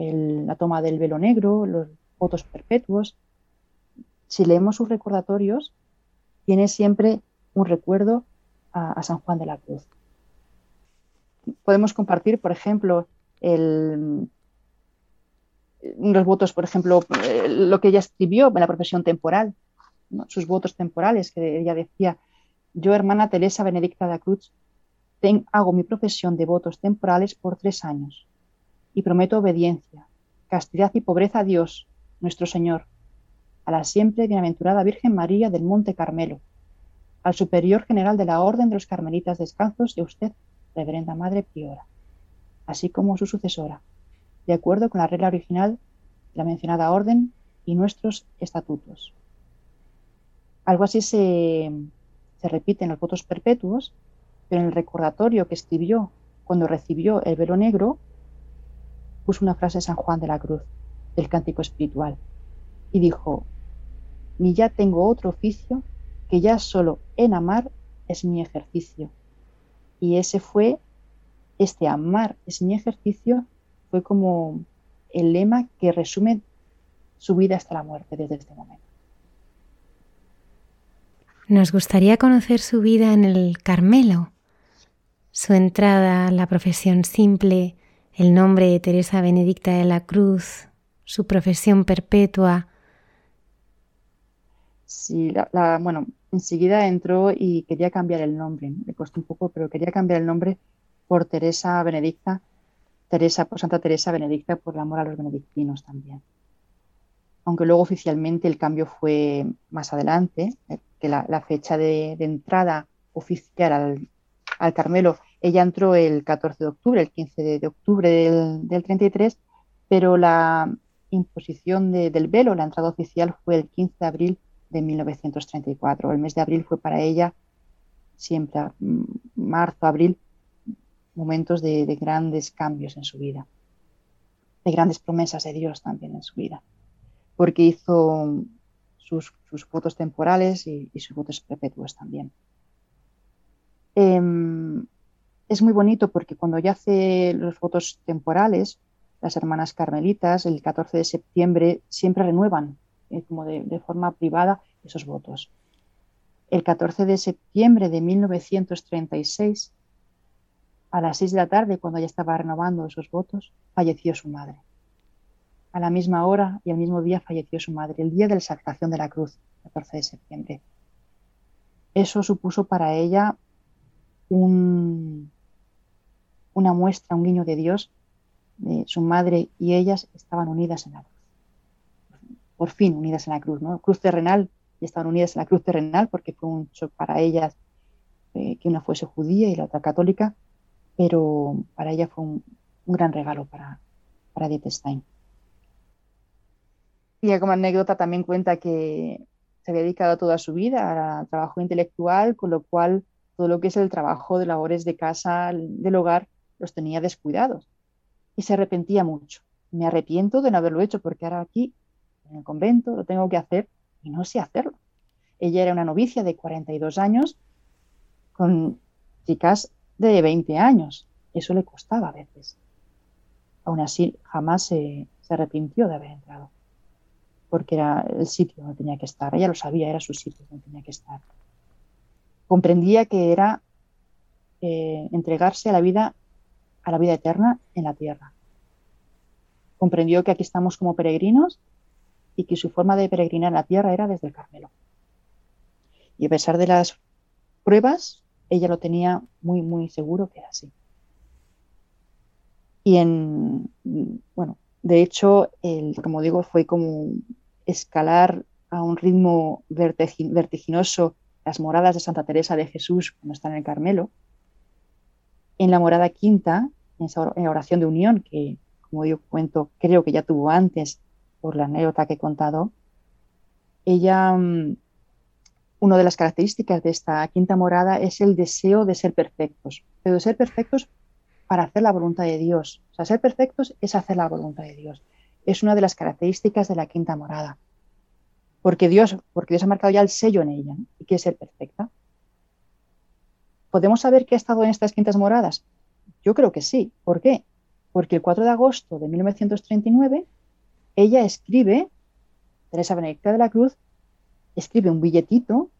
la toma del velo negro, los votos perpetuos. Si leemos sus recordatorios, tiene siempre un recuerdo a San Juan de la Cruz. Podemos compartir, por ejemplo, el, los votos, por ejemplo, eh, lo que ella escribió en la profesión temporal, sus votos temporales, que ella decía, yo, hermana Teresa Benedicta de la Cruz, hago mi profesión de votos temporales por tres años y prometo obediencia, castidad y pobreza a Dios, nuestro Señor, a la siempre bienaventurada Virgen María del Monte Carmelo, al Superior General de la Orden de los Carmelitas Descalzos y a usted, Reverenda Madre Priora, así como su sucesora, de acuerdo con la regla original de la mencionada orden y nuestros estatutos. Algo así se, repite en los votos perpetuos, pero en el recordatorio que escribió cuando recibió el velo negro, puso una frase de San Juan de la Cruz, del cántico espiritual, y dijo, ni ya tengo otro oficio que ya solo en amar es mi ejercicio. Y ese fue, este amar es mi ejercicio, fue como el lema que resume su vida hasta la muerte desde este momento. Nos gustaría conocer su vida en el Carmelo, su entrada a la profesión simple, el nombre de Teresa Benedicta de la Cruz, su profesión perpetua. Sí, la, bueno, enseguida entró y quería cambiar el nombre. Le costó un poco, pero quería cambiar el nombre por Teresa Benedicta, Teresa por Santa Teresa Benedicta por el amor a los benedictinos también. Aunque luego oficialmente el cambio fue más adelante, eh, que la, fecha de, entrada oficial al, Carmelo, ella entró el 14 de octubre, el 15 de, octubre del, del, 33, pero la imposición del velo, la entrada oficial fue el 15 de abril de 1934. El mes de abril fue para ella siempre, mm, marzo, abril, momentos de, grandes cambios en su vida, de grandes promesas de Dios también en su vida, porque hizo sus, votos temporales y, sus votos perpetuos también. Em, es muy bonito porque cuando ya hace los votos temporales, las hermanas carmelitas, el 14 de septiembre, siempre renuevan eh, como de, forma privada esos votos. El 14 de septiembre de 1936, a las 6 de la tarde, cuando ella estaba renovando esos votos, falleció su madre. A la misma hora y el mismo día falleció su madre, el día de la exaltación de la cruz, 14 de septiembre. Eso supuso para ella un, una muestra, un guiño de Dios. Su madre y ellas estaban unidas en la cruz por fin unidas en la cruz, ¿no? Cruz terrenal, y estaban unidas en la cruz terrenal porque fue un shock para ellas eh, que una fuese judía y la otra católica, pero para ella fue un, gran regalo para, para Stein. Y como anécdota también cuenta que se había dedicado toda su vida al trabajo intelectual, con lo cual todo lo que es el trabajo de labores de casa, del hogar, los tenía descuidados. Y se arrepentía mucho. Me arrepiento de no haberlo hecho porque ahora aquí en el convento, lo tengo que hacer y no sé hacerlo. Ella era una novicia de 42 años con chicas de 20 años. Eso le costaba a veces. Aún así, jamás se, arrepintió de haber entrado, porque era el sitio donde tenía que estar. Ella lo sabía, era su sitio donde tenía que estar. Comprendía que era eh, entregarse a la vida, la vida eterna en la tierra. Comprendió que aquí estamos como peregrinos y que su forma de peregrinar en la tierra era desde el Carmelo. Y a pesar de las pruebas, ella lo tenía muy, muy seguro que era así. Y en, bueno, de hecho, el, como digo, fue como escalar a un ritmo vertiginoso las moradas de Santa Teresa de Jesús cuando está en el Carmelo. En la morada quinta, esa oración de unión, que como yo cuento, creo que ya tuvo antes por la anécdota que he contado, ella, mm, una de las características de esta quinta morada es el deseo de ser perfectos, pero de ser perfectos para hacer la voluntad de Dios. O sea, ser perfectos es hacer la voluntad de Dios. Es una de las características de la quinta morada. Porque Dios, porque Dios ha marcado ya el sello en ella y quiere ser perfecta. ¿Podemos saber qué ha estado en estas quintas moradas? Yo creo que sí. ¿Por qué? Porque el 4 de agosto de 1939 ella escribe, Teresa Benedicta de la Cruz, escribe un billetito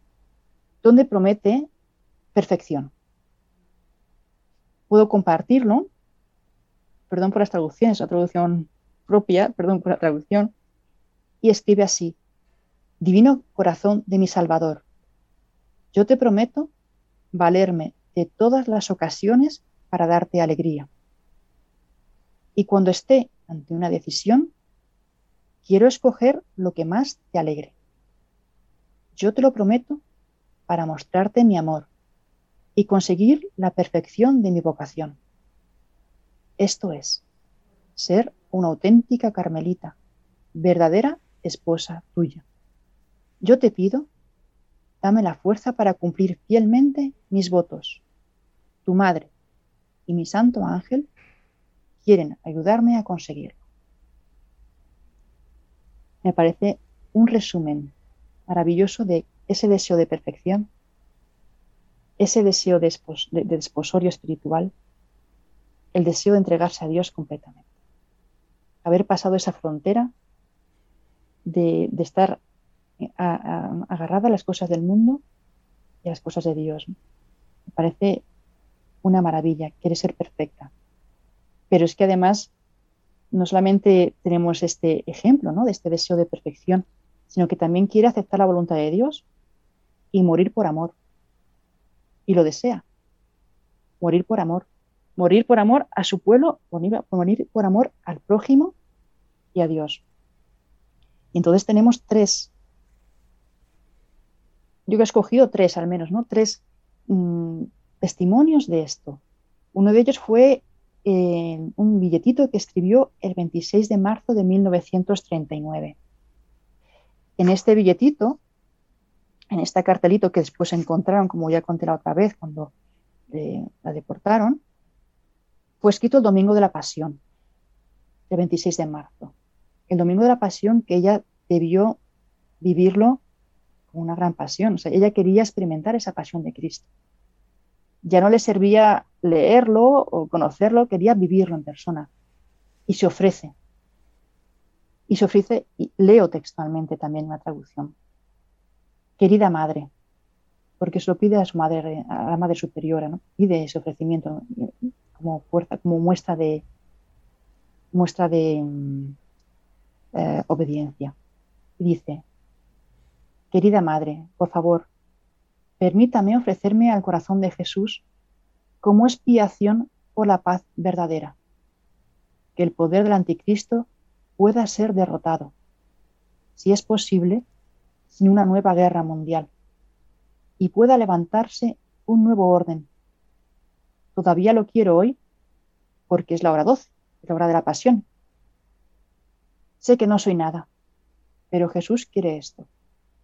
donde promete perfección. Puedo compartirlo, perdón por las traducciones, la traducción propia, perdón por la traducción, y escribe así, Divino corazón de mi Salvador, yo te prometo valerme de todas las ocasiones para darte alegría. Y cuando esté ante una decisión, Quiero escoger lo que más te alegre. Yo te lo prometo para mostrarte mi amor y conseguir la perfección de mi vocación. Esto es, ser una auténtica carmelita, verdadera esposa tuya. Yo te pido, dame la fuerza para cumplir fielmente mis votos. Tu madre, y mi santo ángel quieren ayudarme a conseguirlo. Me parece un resumen maravilloso de ese deseo de perfección, ese deseo de, desposorio espiritual, el deseo de entregarse a Dios completamente. Haber pasado esa frontera de, estar agarrada a las cosas del mundo y a las cosas de Dios. Me parece una maravilla, quiere ser perfecta. Pero es que además no solamente tenemos este ejemplo ¿no? de este deseo de perfección, sino que también quiere aceptar la voluntad de Dios y morir por amor. Y lo desea. Morir por amor. Morir por amor a su pueblo, morir por amor al prójimo y a Dios. Y entonces tenemos tres. Yo he escogido tres al menos, ¿no? Tres mm, testimonios de esto. Uno de ellos fue eh, un billetito que escribió el 26 de marzo de 1939. En este billetito, en este cartelito que después encontraron, como ya conté la otra vez, cuando eh, la deportaron, fue escrito el Domingo de la Pasión, el 26 de marzo. El Domingo de la Pasión que ella debió vivirlo con una gran pasión. O sea, ella quería experimentar esa pasión de Cristo. Ya no le servía leerlo o conocerlo, quería vivirlo en persona. Y se ofrece y se ofrece, y leo textualmente también una traducción. Querida madre, porque se lo pide a su madre, a la madre superiora, ¿no? Pide ese ofrecimiento como fuerza, como muestra de muestra de eh, obediencia. Y dice, querida madre, por favor, permítame ofrecerme al corazón de Jesús como expiación por la paz verdadera. Que el poder del anticristo pueda ser derrotado, si es posible, sin una nueva guerra mundial, y pueda levantarse un nuevo orden. Todavía lo quiero hoy porque es la hora 12, la hora de la pasión. Sé que no soy nada, pero Jesús quiere esto,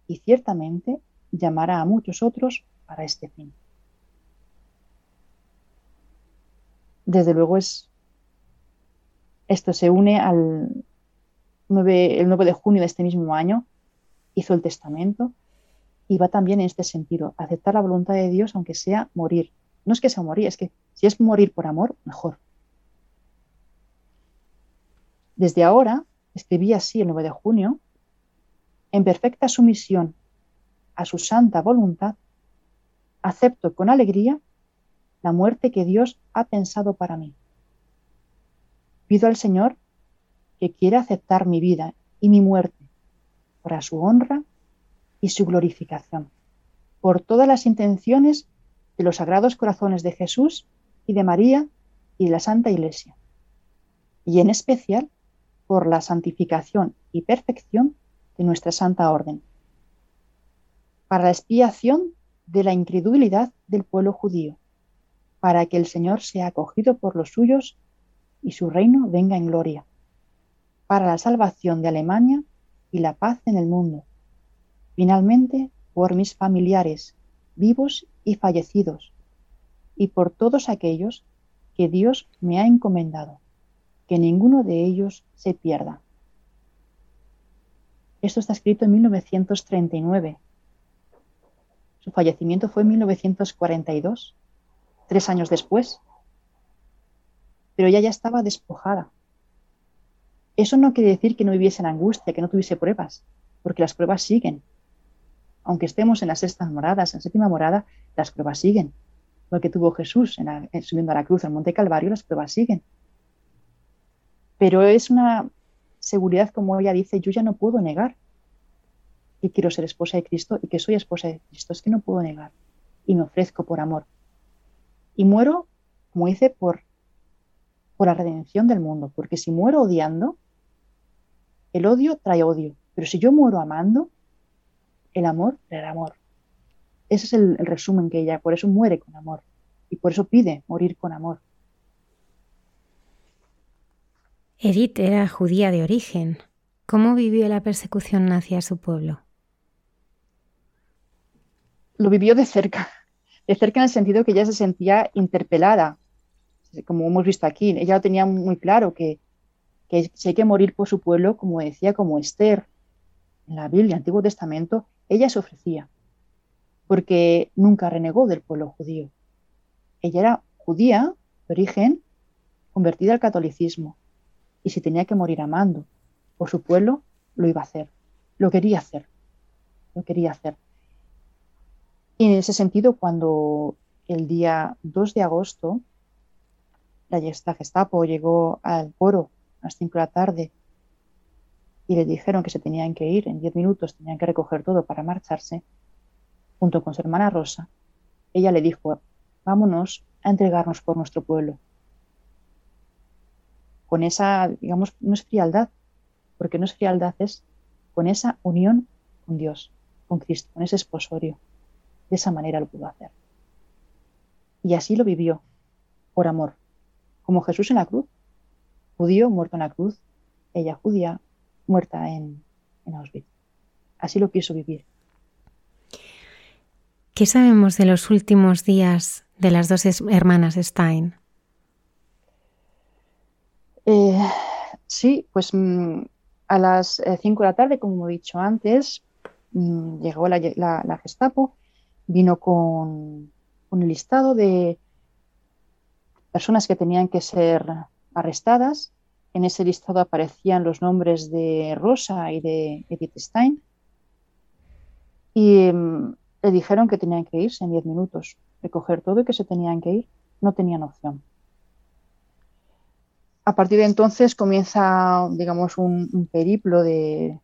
y ciertamente llamará a muchos otros para este fin. Desde luego es esto se une al, el 9 de junio de este mismo año, hizo el testamento y va también en este sentido, aceptar la voluntad de Dios aunque sea morir. No es que sea morir, es que si es morir por amor, mejor. Desde ahora, escribí así el 9 de junio, en perfecta sumisión a su santa voluntad, acepto con alegría la muerte que Dios ha pensado para mí. Pido al Señor que quiere aceptar mi vida y mi muerte para su honra y su glorificación, por todas las intenciones de los sagrados corazones de Jesús y de María y de la Santa Iglesia, y en especial por la santificación y perfección de nuestra Santa Orden, para la expiación de la incredulidad del pueblo judío, para que el Señor sea acogido por los suyos y su reino venga en gloria para la salvación de Alemania y la paz en el mundo. Finalmente, por mis familiares, vivos y fallecidos, y por todos aquellos que Dios me ha encomendado, que ninguno de ellos se pierda. Esto está escrito en 1939. Su fallecimiento fue en 1942, tres años después. Pero ella ya estaba despojada, eso no quiere decir que no viviese en angustia, que no tuviese pruebas, porque las pruebas siguen. Aunque estemos en las sextas moradas, en la séptima morada, las pruebas siguen. Lo que tuvo Jesús en subiendo a la cruz en Monte Calvario, las pruebas siguen. Pero es una seguridad, como ella dice, yo ya no puedo negar quiero ser esposa de Cristo y que soy esposa de Cristo. Es que no puedo negar. Y me ofrezco por amor. Y muero, como dice, por, por la redención del mundo. Porque si muero odiando, el odio trae odio, pero si yo muero amando, el amor traerá amor. Ese es el, resumen que ella, por eso muere con amor y por eso pide morir con amor. Edith era judía de origen. ¿Cómo vivió la persecución hacia su pueblo? Lo vivió de cerca, de cerca en el sentido que ella se sentía interpelada, como hemos visto aquí, ella tenía muy claro que, que si hay que morir por su pueblo, como decía, como Esther en la Biblia, Antiguo Testamento, ella se ofrecía, porque nunca renegó del pueblo judío. Ella era judía de origen, convertida al catolicismo, y si tenía que morir amando por su pueblo, lo iba a hacer, lo quería hacer, lo quería hacer. Y en ese sentido, cuando el día 2 de agosto la Gestapo llegó al coro a las 5 de la tarde y le dijeron que se tenían que ir, en 10 minutos tenían que recoger todo para marcharse, junto con su hermana Rosa, ella le dijo, vámonos a entregarnos por nuestro pueblo. Con esa, digamos, no es frialdad, porque no es frialdad, es con esa unión con Dios, con Cristo, con ese esposorio. De esa manera lo pudo hacer. Y así lo vivió, por amor, como Jesús en la cruz, judío muerto en la cruz, ella judía muerta en, en Auschwitz. Así lo quiso vivir. ¿Qué sabemos de los últimos días de las dos hermanas Stein? Eh, sí, pues mm, a las 5 eh, de la tarde, como he dicho antes, mm, llegó la, Gestapo, vino con, el listado de personas que tenían que ser arrestadas. En ese listado aparecían los nombres de Rosa y de Edith Stein. Y mm, le dijeron que tenían que irse en 10 minutos, recoger todo y que se tenían que ir. No tenían opción. A partir de entonces comienza, digamos, un, periplo de,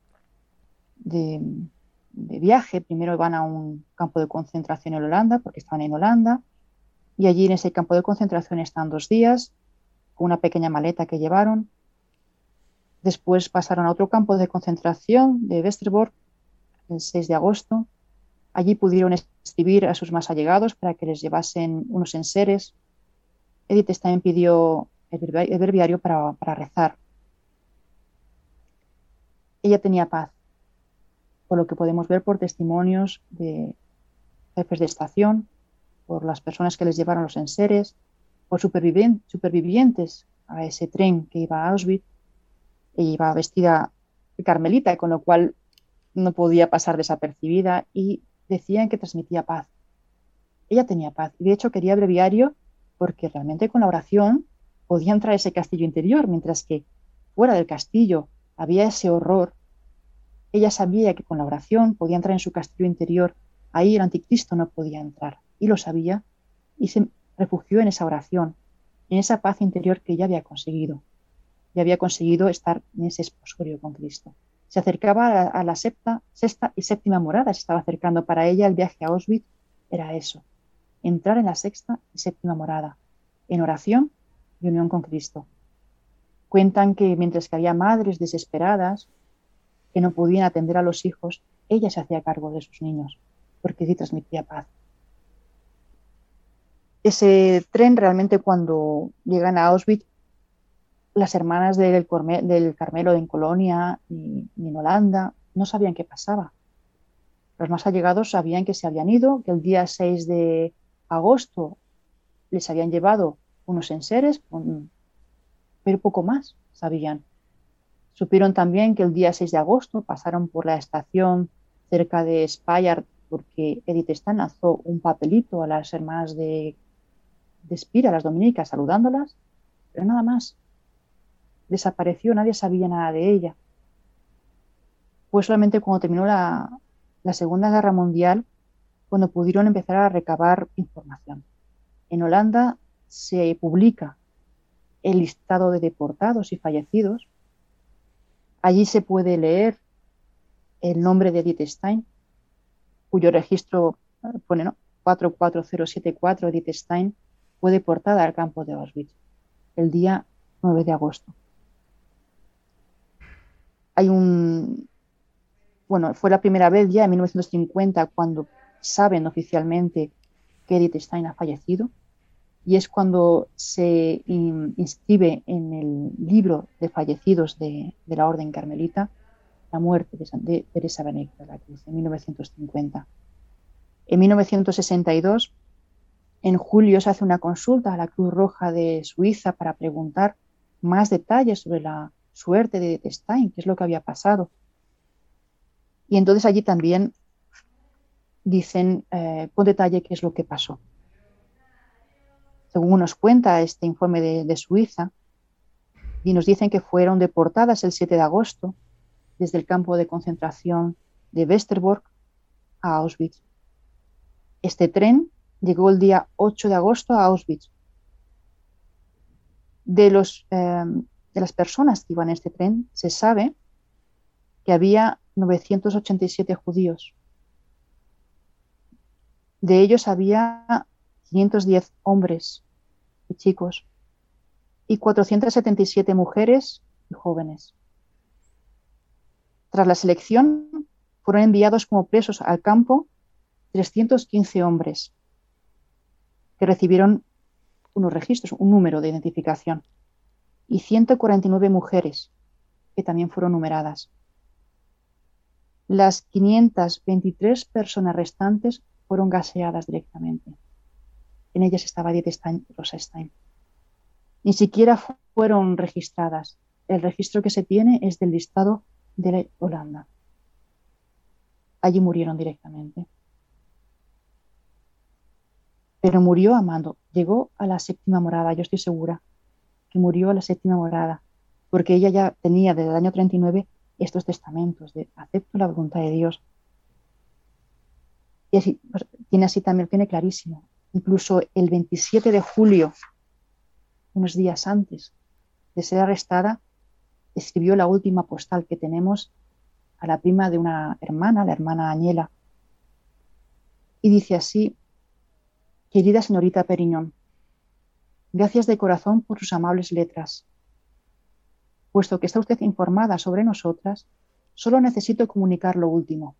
viaje. Primero van a un campo de concentración en Holanda, porque estaban en Holanda, y allí en ese campo de concentración están dos días, con una pequeña maleta que llevaron. Después pasaron a otro campo de concentración de Westerbork el 6 de agosto, Allí pudieron escribir a sus más allegados para que les llevasen unos enseres. Edith también pidió el para, para rezar. Ella tenía paz, por lo que podemos ver por testimonios de jefes de estación, por las personas que les llevaron los enseres, por supervivientes a ese tren que iba a Auschwitz. Ella iba vestida de carmelita, con lo cual no podía pasar desapercibida y decían que transmitía paz. Ella tenía paz y de hecho quería breviario porque realmente con la oración podía entrar ese castillo interior, mientras que fuera del castillo había ese horror. Ella sabía que con la oración podía entrar en su castillo interior. Ahí el anticristo no podía entrar y lo sabía y se refugió en esa oración, en esa paz interior que ella había conseguido. Y había conseguido estar en ese esposorio con Cristo se acercaba a la, sexta y séptima morada, se estaba acercando. Para ella el viaje a Auschwitz era eso, entrar en la sexta y séptima morada, en oración y unión con Cristo. Cuentan que mientras que había madres desesperadas que no podían atender a los hijos, ella se hacía cargo de sus niños, porque sí transmitía paz. Ese tren realmente cuando llegan a Auschwitz las hermanas del, del Carmelo en Colonia y, en Holanda no sabían qué pasaba. Los más allegados sabían que se habían ido, que el día 6 de agosto les habían llevado unos enseres, pero poco más sabían. Supieron también que el día 6 de agosto pasaron por la estación cerca de Speyer porque Edith Stan lanzó un papelito a las hermanas de, de Spira, las dominicas, saludándolas, pero nada más desapareció, nadie sabía nada de ella. Fue solamente cuando terminó la, Segunda Guerra Mundial cuando pudieron empezar a recabar información. En Holanda se publica el listado de deportados y fallecidos. Allí se puede leer el nombre de Edith Stein, cuyo registro pone ¿no? 44074 Edith Stein fue deportada al campo de Auschwitz el día 9 de agosto hay un, bueno, fue la primera vez ya en 1950 cuando saben oficialmente que Edith Stein ha fallecido y es cuando se inscribe en el libro de fallecidos de, la Orden Carmelita la muerte de, Teresa Benedicta la Cruz en 1950. En 1962 En julio se hace una consulta a la Cruz Roja de Suiza para preguntar más detalles sobre la suerte de Stein, qué es lo que había pasado. Y entonces allí también dicen eh, con detalle qué es lo que pasó. Según nos cuenta este informe de, Suiza, y nos dicen que fueron deportadas el 7 de agosto desde el campo de concentración de Westerbork a Auschwitz. Este tren llegó el día 8 de agosto a Auschwitz. De, los, eh, de las personas que iban en este tren, se sabe que había 987 judíos. De ellos había 510 hombres y chicos y 477 mujeres y jóvenes. Tras la selección, fueron enviados como presos al campo 315 hombres que recibieron unos registros, un número de identificación, y 149 mujeres que también fueron numeradas. Las 523 personas restantes fueron gaseadas directamente. En ellas estaba Edith Stein Rosenstein. Ni siquiera fueron registradas. El registro que se tiene es del listado de Holanda. Allí murieron directamente. Pero murió amando. Llegó a la séptima morada, yo estoy segura que murió a la séptima morada, porque ella ya tenía desde el año 39 estos testamentos de acepto la voluntad de Dios. Y así, pues, tiene así también, tiene clarísimo. Incluso el 27 de julio, unos días antes de ser arrestada, escribió la última postal que tenemos a la prima de una hermana, la hermana Añela. Y dice así, querida señorita Periñón, gracias de corazón por sus amables letras. Puesto que está usted informada sobre nosotras, solo necesito comunicar lo último.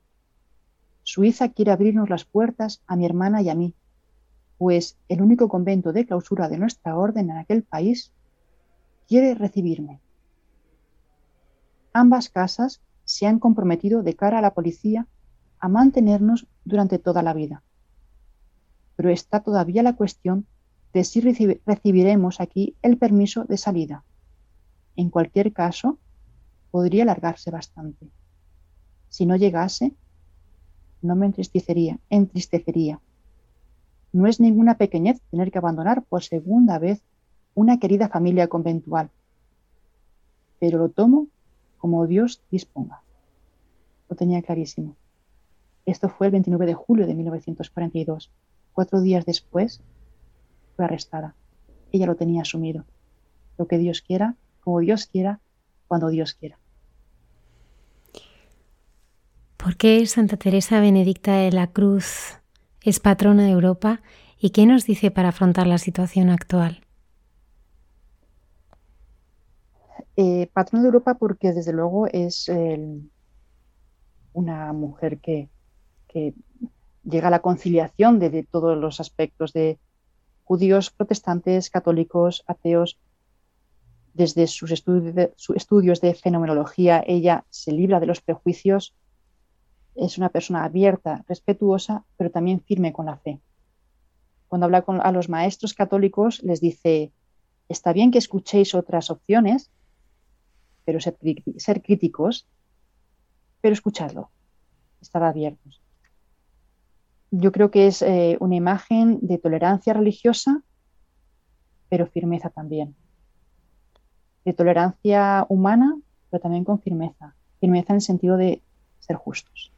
Suiza quiere abrirnos las puertas a mi hermana y a mí, pues el único convento de clausura de nuestra orden en aquel país quiere recibirme. Ambas casas se han comprometido de cara a la policía a mantenernos durante toda la vida. Pero está todavía la cuestión de si recibiremos aquí el permiso de salida. En cualquier caso, podría alargarse bastante. Si no llegase, no me entristecería, entristecería. No es ninguna pequeñez tener que abandonar por segunda vez una querida familia conventual, pero lo tomo como Dios disponga. Lo tenía clarísimo. Esto fue el 29 de julio de 1942. Cuatro días después fue arrestada. Ella lo tenía asumido. Lo que Dios quiera, como Dios quiera, cuando Dios quiera. ¿Por qué Santa Teresa Benedicta de la Cruz es patrona de Europa y qué nos dice para afrontar la situación actual? Eh, patrona de Europa porque desde luego es una mujer que, llega a la conciliación de, todos los aspectos de judíos, protestantes, católicos, ateos, desde sus estudios de fenomenología, ella se libra de los prejuicios, es una persona abierta, respetuosa, pero también firme con la fe. Cuando habla con, a los maestros católicos, les dice, está bien que escuchéis otras opciones, pero ser, críticos, pero escuchadlo, estar abiertos. Yo creo que es eh, una imagen de tolerancia religiosa, pero firmeza también de tolerancia humana, pero también con firmeza. Firmeza en el sentido de ser justos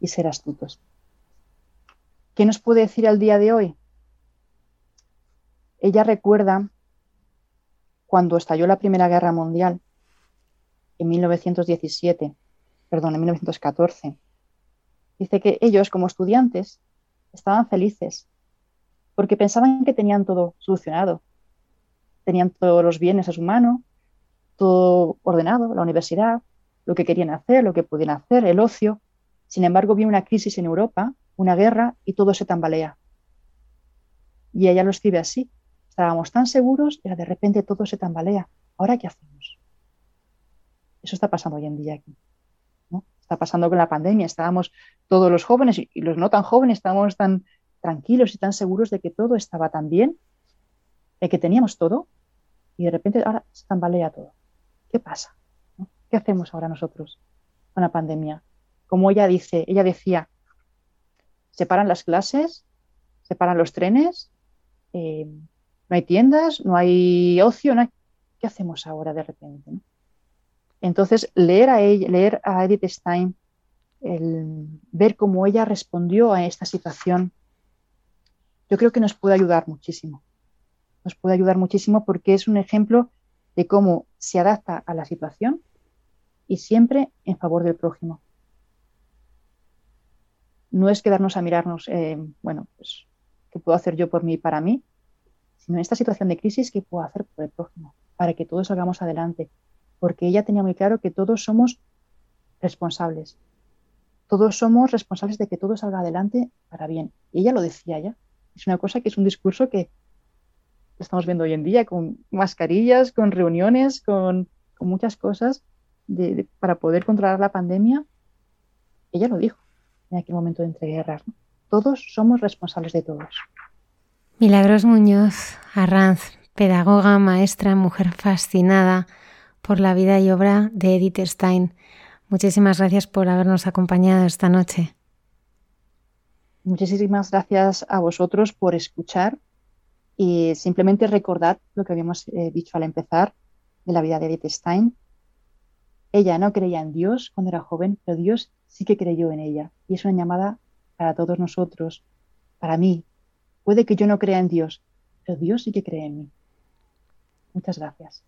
y ser astutos. ¿Qué nos puede decir al día de hoy? Ella recuerda cuando estalló la Primera Guerra Mundial en 1917, perdón, en 1914. Dice que ellos, como estudiantes, estaban felices porque pensaban que tenían todo solucionado, tenían todos los bienes a su mano, todo ordenado, la universidad, lo que querían hacer, lo que podían hacer, el ocio. Sin embargo, viene una crisis en Europa, una guerra, y todo se tambalea. Y ella lo escribe así. Estábamos tan seguros y de repente todo se tambalea. ¿Ahora qué hacemos? Eso está pasando hoy en día aquí. Está pasando con la pandemia. Estábamos todos los jóvenes y los no tan jóvenes, estábamos tan tranquilos y tan seguros de que todo estaba tan bien, de que teníamos todo, y de repente ahora se tambalea todo. ¿Qué pasa? ¿Qué hacemos ahora nosotros con la pandemia? Como ella dice, ella decía, se paran las clases, se paran los trenes, eh, no hay tiendas, no hay ocio, ¿qué hacemos ahora de repente? Entonces, leer a, ella, leer a Edith Stein, el, ver cómo ella respondió a esta situación, yo creo que nos puede ayudar muchísimo. Nos puede ayudar muchísimo porque es un ejemplo de cómo se adapta a la situación y siempre en favor del prójimo. No es quedarnos a mirarnos, eh, bueno, pues, ¿qué puedo hacer yo por mí y para mí? Sino en esta situación de crisis, ¿qué puedo hacer por el prójimo? Para que todos salgamos adelante. Porque ella tenía muy claro que todos somos responsables. Todos somos responsables de que todo salga adelante para bien. Y ella lo decía ya. Es una cosa que es un discurso que estamos viendo hoy en día, con mascarillas, con reuniones, con, muchas cosas para poder controlar la pandemia. Ella lo dijo en aquel momento de entreguerras. Todos somos responsables de todos. Milagros Muñoz, Arranz, pedagoga, maestra, mujer fascinada por la vida y obra de Edith Stein. Muchísimas gracias por habernos acompañado esta noche. Muchísimas gracias a vosotros por escuchar y simplemente recordar lo que habíamos eh, dicho al empezar de la vida de Edith Stein. Ella no creía en Dios cuando era joven, pero Dios sí que creyó en ella. Y es una llamada para todos nosotros, para mí. Puede que yo no crea en Dios, pero Dios sí que cree en mí. Muchas gracias.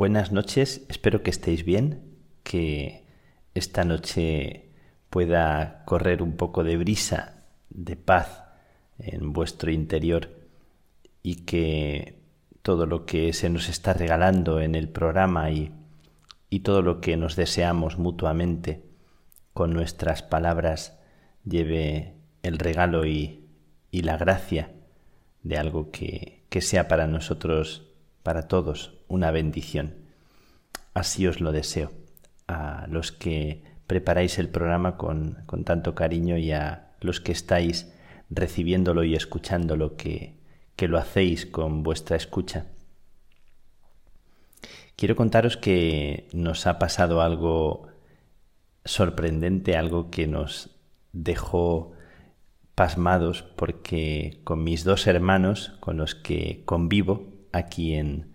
Buenas noches, espero que estéis bien, que esta noche pueda correr un poco de brisa, de paz en vuestro interior y que todo lo que se nos está regalando en el programa y, y todo lo que nos deseamos mutuamente con nuestras palabras lleve el regalo y, y la gracia de algo que, que sea para nosotros, para todos, una bendición. Así os lo deseo a los que preparáis el programa con, con tanto cariño y a los que estáis recibiéndolo y escuchándolo, que, que lo hacéis con vuestra escucha. Quiero contaros que nos ha pasado algo sorprendente, algo que nos dejó pasmados porque con mis dos hermanos con los que convivo aquí en,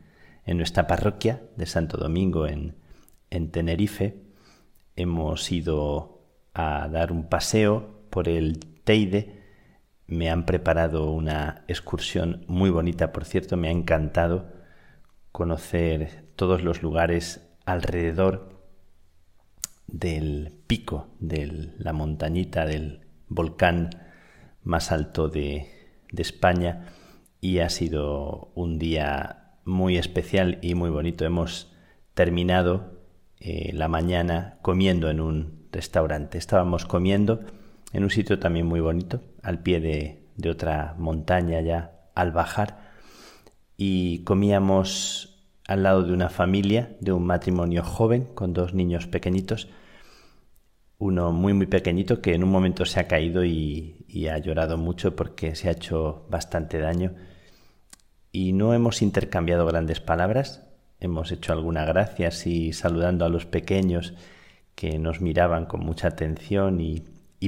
en nuestra parroquia de Santo Domingo en, en Tenerife hemos ido a dar un paseo por el Teide. Me han preparado una excursión muy bonita, por cierto, me ha encantado conocer todos los lugares alrededor del pico de la montañita del volcán más alto de, España y ha sido un día muy especial y muy bonito. Hemos terminado eh, la mañana comiendo en un restaurante. Estábamos comiendo en un sitio también muy bonito, al pie de, de otra montaña ya al bajar, y comíamos al lado de una familia, de un matrimonio joven con dos niños pequeñitos, uno muy muy pequeñito que en un momento se ha caído y, ha llorado mucho porque se ha hecho bastante daño y no hemos intercambiado grandes palabras, hemos hecho alguna gracia así saludando a los pequeños que nos miraban con mucha atención y,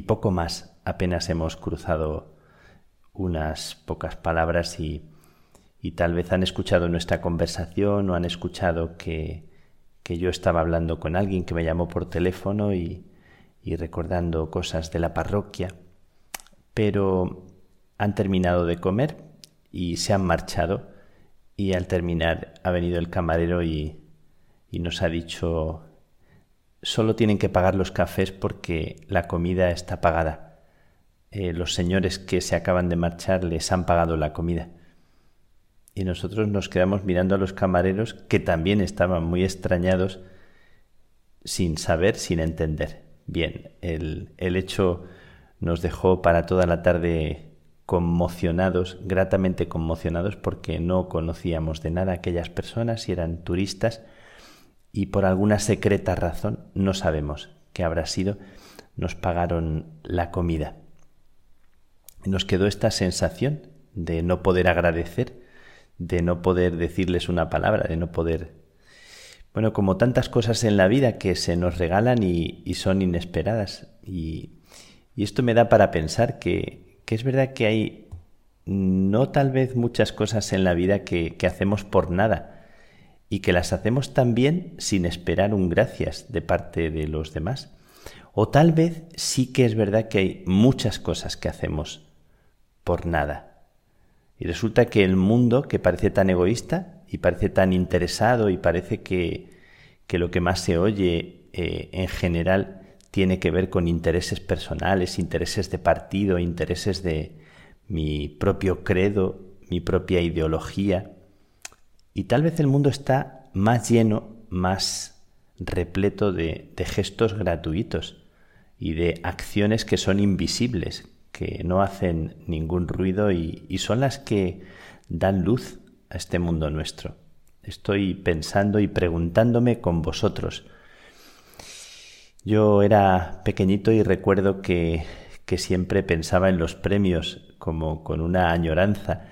poco más, apenas hemos cruzado unas pocas palabras y, tal vez han escuchado nuestra conversación o han escuchado que, que yo estaba hablando con alguien que me llamó por teléfono y recordando cosas de la parroquia, pero han terminado de comer y se han marchado y al terminar ha venido el camarero y, nos ha dicho solo tienen que pagar los cafés porque la comida está pagada. Eh, los señores que se acaban de marchar les han pagado la comida. Y nosotros nos quedamos mirando a los camareros que también estaban muy extrañados sin saber, sin entender. Bien, el, el hecho nos dejó para toda la tarde conmocionados, gratamente conmocionados, porque no conocíamos de nada a aquellas personas y eran turistas y por alguna secreta razón, no sabemos qué habrá sido, nos pagaron la comida. Nos quedó esta sensación de no poder agradecer, de no poder decirles una palabra, de no poder bueno, como tantas cosas en la vida que se nos regalan y, son inesperadas. Y, esto me da para pensar que, es verdad que hay no tal vez muchas cosas en la vida que, que hacemos por nada y que las hacemos también sin esperar un gracias de parte de los demás. O tal vez sí que es verdad que hay muchas cosas que hacemos por nada. Y resulta que el mundo, que parece tan egoísta, y parece tan interesado y parece que, que lo que más se oye eh, en general tiene que ver con intereses personales, intereses de partido, intereses de mi propio credo, mi propia ideología. Y tal vez el mundo está más lleno, más repleto de, gestos gratuitos y de acciones que son invisibles, que no hacen ningún ruido y son las que dan luz a este mundo nuestro. Estoy pensando y preguntándome con vosotros. Yo era pequeñito y recuerdo que, que siempre pensaba en los premios como con una añoranza.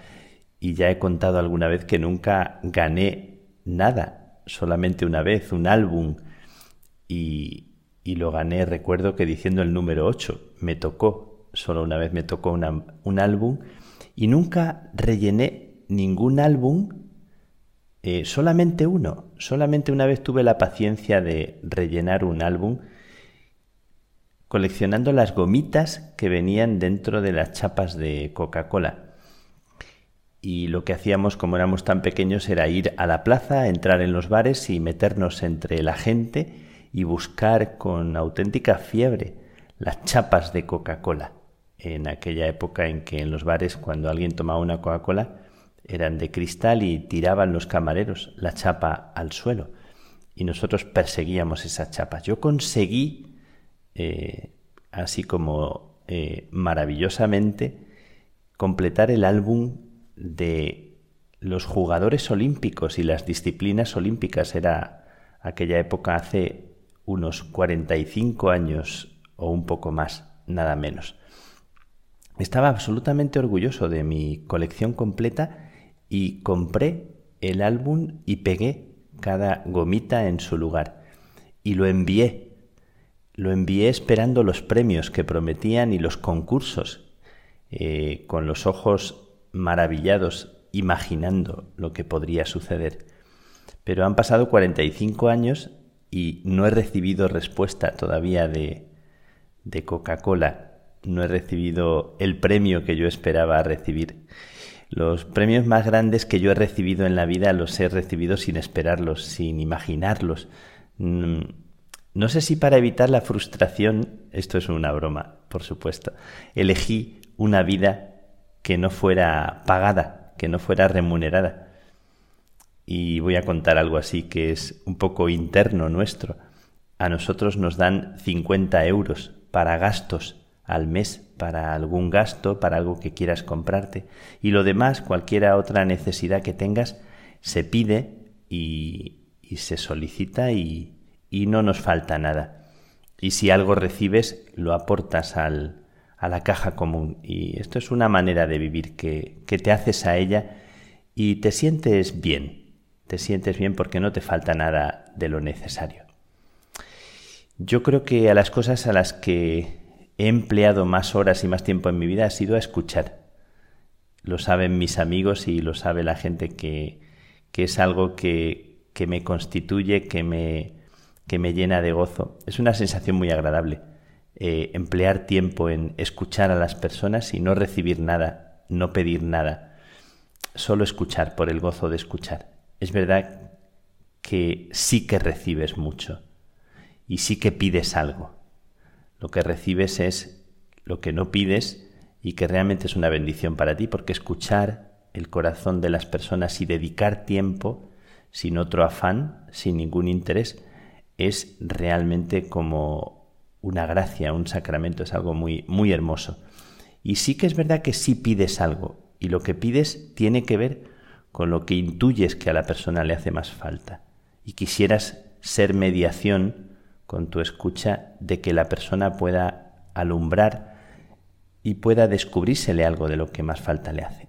Y ya he contado alguna vez que nunca gané nada, solamente una vez, un álbum. Y, y lo gané, recuerdo que diciendo el número 8, me tocó, solo una vez me tocó un álbum. Y nunca rellené ningún álbum, eh, solamente uno. Solamente una vez tuve la paciencia de rellenar un álbum coleccionando las gomitas que venían dentro de las chapas de Coca-Cola. y lo que hacíamos como éramos tan pequeños era ir a la plaza, entrar en los bares y meternos entre la gente y buscar con auténtica fiebre las chapas de Coca-Cola. En aquella época en que en los bares cuando alguien tomaba una Coca-Cola eran de cristal y tiraban los camareros la chapa al suelo y nosotros perseguíamos esas chapas. Yo conseguí, eh, así como eh, maravillosamente, completar el álbum de los jugadores olímpicos y las disciplinas olímpicas. Era aquella época hace unos 45 años o un poco más, nada menos. Estaba absolutamente orgulloso de mi colección completa y compré el álbum y pegué cada gomita en su lugar. Y lo envié. Lo envié esperando los premios que prometían y los concursos, eh, con los ojos maravillados imaginando lo que podría suceder. Pero han pasado 45 años y no he recibido respuesta todavía de, de Coca-Cola. No he recibido el premio que yo esperaba recibir. Los premios más grandes que yo he recibido en la vida los he recibido sin esperarlos, sin imaginarlos. Mm, no sé si para evitar la frustración, esto es una broma, por supuesto, elegí una vida que no fuera pagada, que no fuera remunerada. Y voy a contar algo así que es un poco interno nuestro. A nosotros nos dan 50 euros para gastos al mes, para algún gasto, para algo que quieras comprarte. Y lo demás, cualquier otra necesidad que tengas, se pide y, y se solicita y, y no nos falta nada. Y si algo recibes, lo aportas al, a la caja común. Y esto es una manera de vivir que, que te haces a ella y te sientes bien. Te sientes bien porque no te falta nada de lo necesario. Yo creo que a las cosas a las que he empleado más horas y más tiempo en mi vida ha sido a escuchar. Lo saben mis amigos y lo sabe la gente que, que es algo que, que me constituye, que me, que me llena de gozo. Es una sensación muy agradable eh, emplear tiempo en escuchar a las personas y no recibir nada, no pedir nada, solo escuchar por el gozo de escuchar. Es verdad que sí que recibes mucho y sí que pides algo. Lo que recibes es lo que no pides y que realmente es una bendición para ti porque escuchar el corazón de las personas y dedicar tiempo sin otro afán, sin ningún interés, es realmente como una gracia, un sacramento, es algo muy, muy hermoso. Y sí que es verdad que sí pides algo, y lo que pides tiene que ver con lo que intuyes que a la persona le hace más falta. Y quisieras ser mediación con tu escucha de que la persona pueda alumbrar y pueda descubrírsele algo de lo que más falta le hace.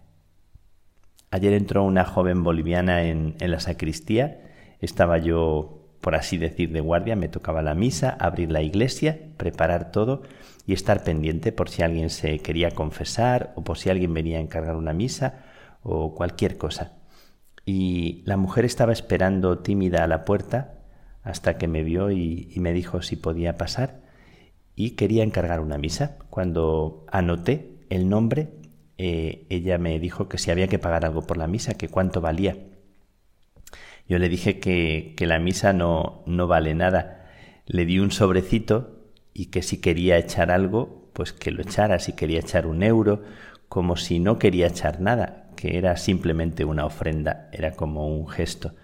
Ayer entró una joven boliviana en, en la sacristía, estaba yo por así decir, de guardia, me tocaba la misa, abrir la iglesia, preparar todo y estar pendiente por si alguien se quería confesar o por si alguien venía a encargar una misa o cualquier cosa. Y la mujer estaba esperando tímida a la puerta hasta que me vio y, me dijo si podía pasar y quería encargar una misa. Cuando anoté el nombre, eh, ella me dijo que si había que pagar algo por la misa, que cuánto valía. Yo le dije que, que la misa no, no vale nada. Le di un sobrecito y que si quería echar algo, pues que lo echara, si quería echar un euro, como si no quería echar nada, que era simplemente una ofrenda, era como un gesto.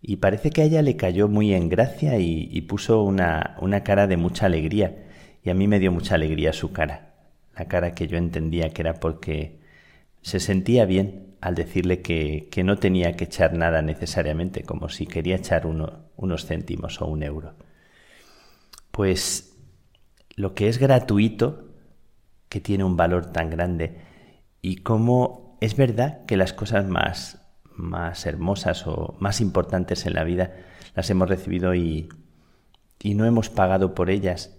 Y parece que a ella le cayó muy en gracia y, puso una, una cara de mucha alegría, y a mí me dio mucha alegría su cara, la cara que yo entendía que era porque se sentía bien, al decirle que, que, no tenía que echar nada necesariamente, como si quería echar uno, unos céntimos o un euro. Pues lo que es gratuito, que tiene un valor tan grande, y cómo es verdad que las cosas más, más hermosas o más importantes en la vida las hemos recibido y, y no hemos pagado por ellas.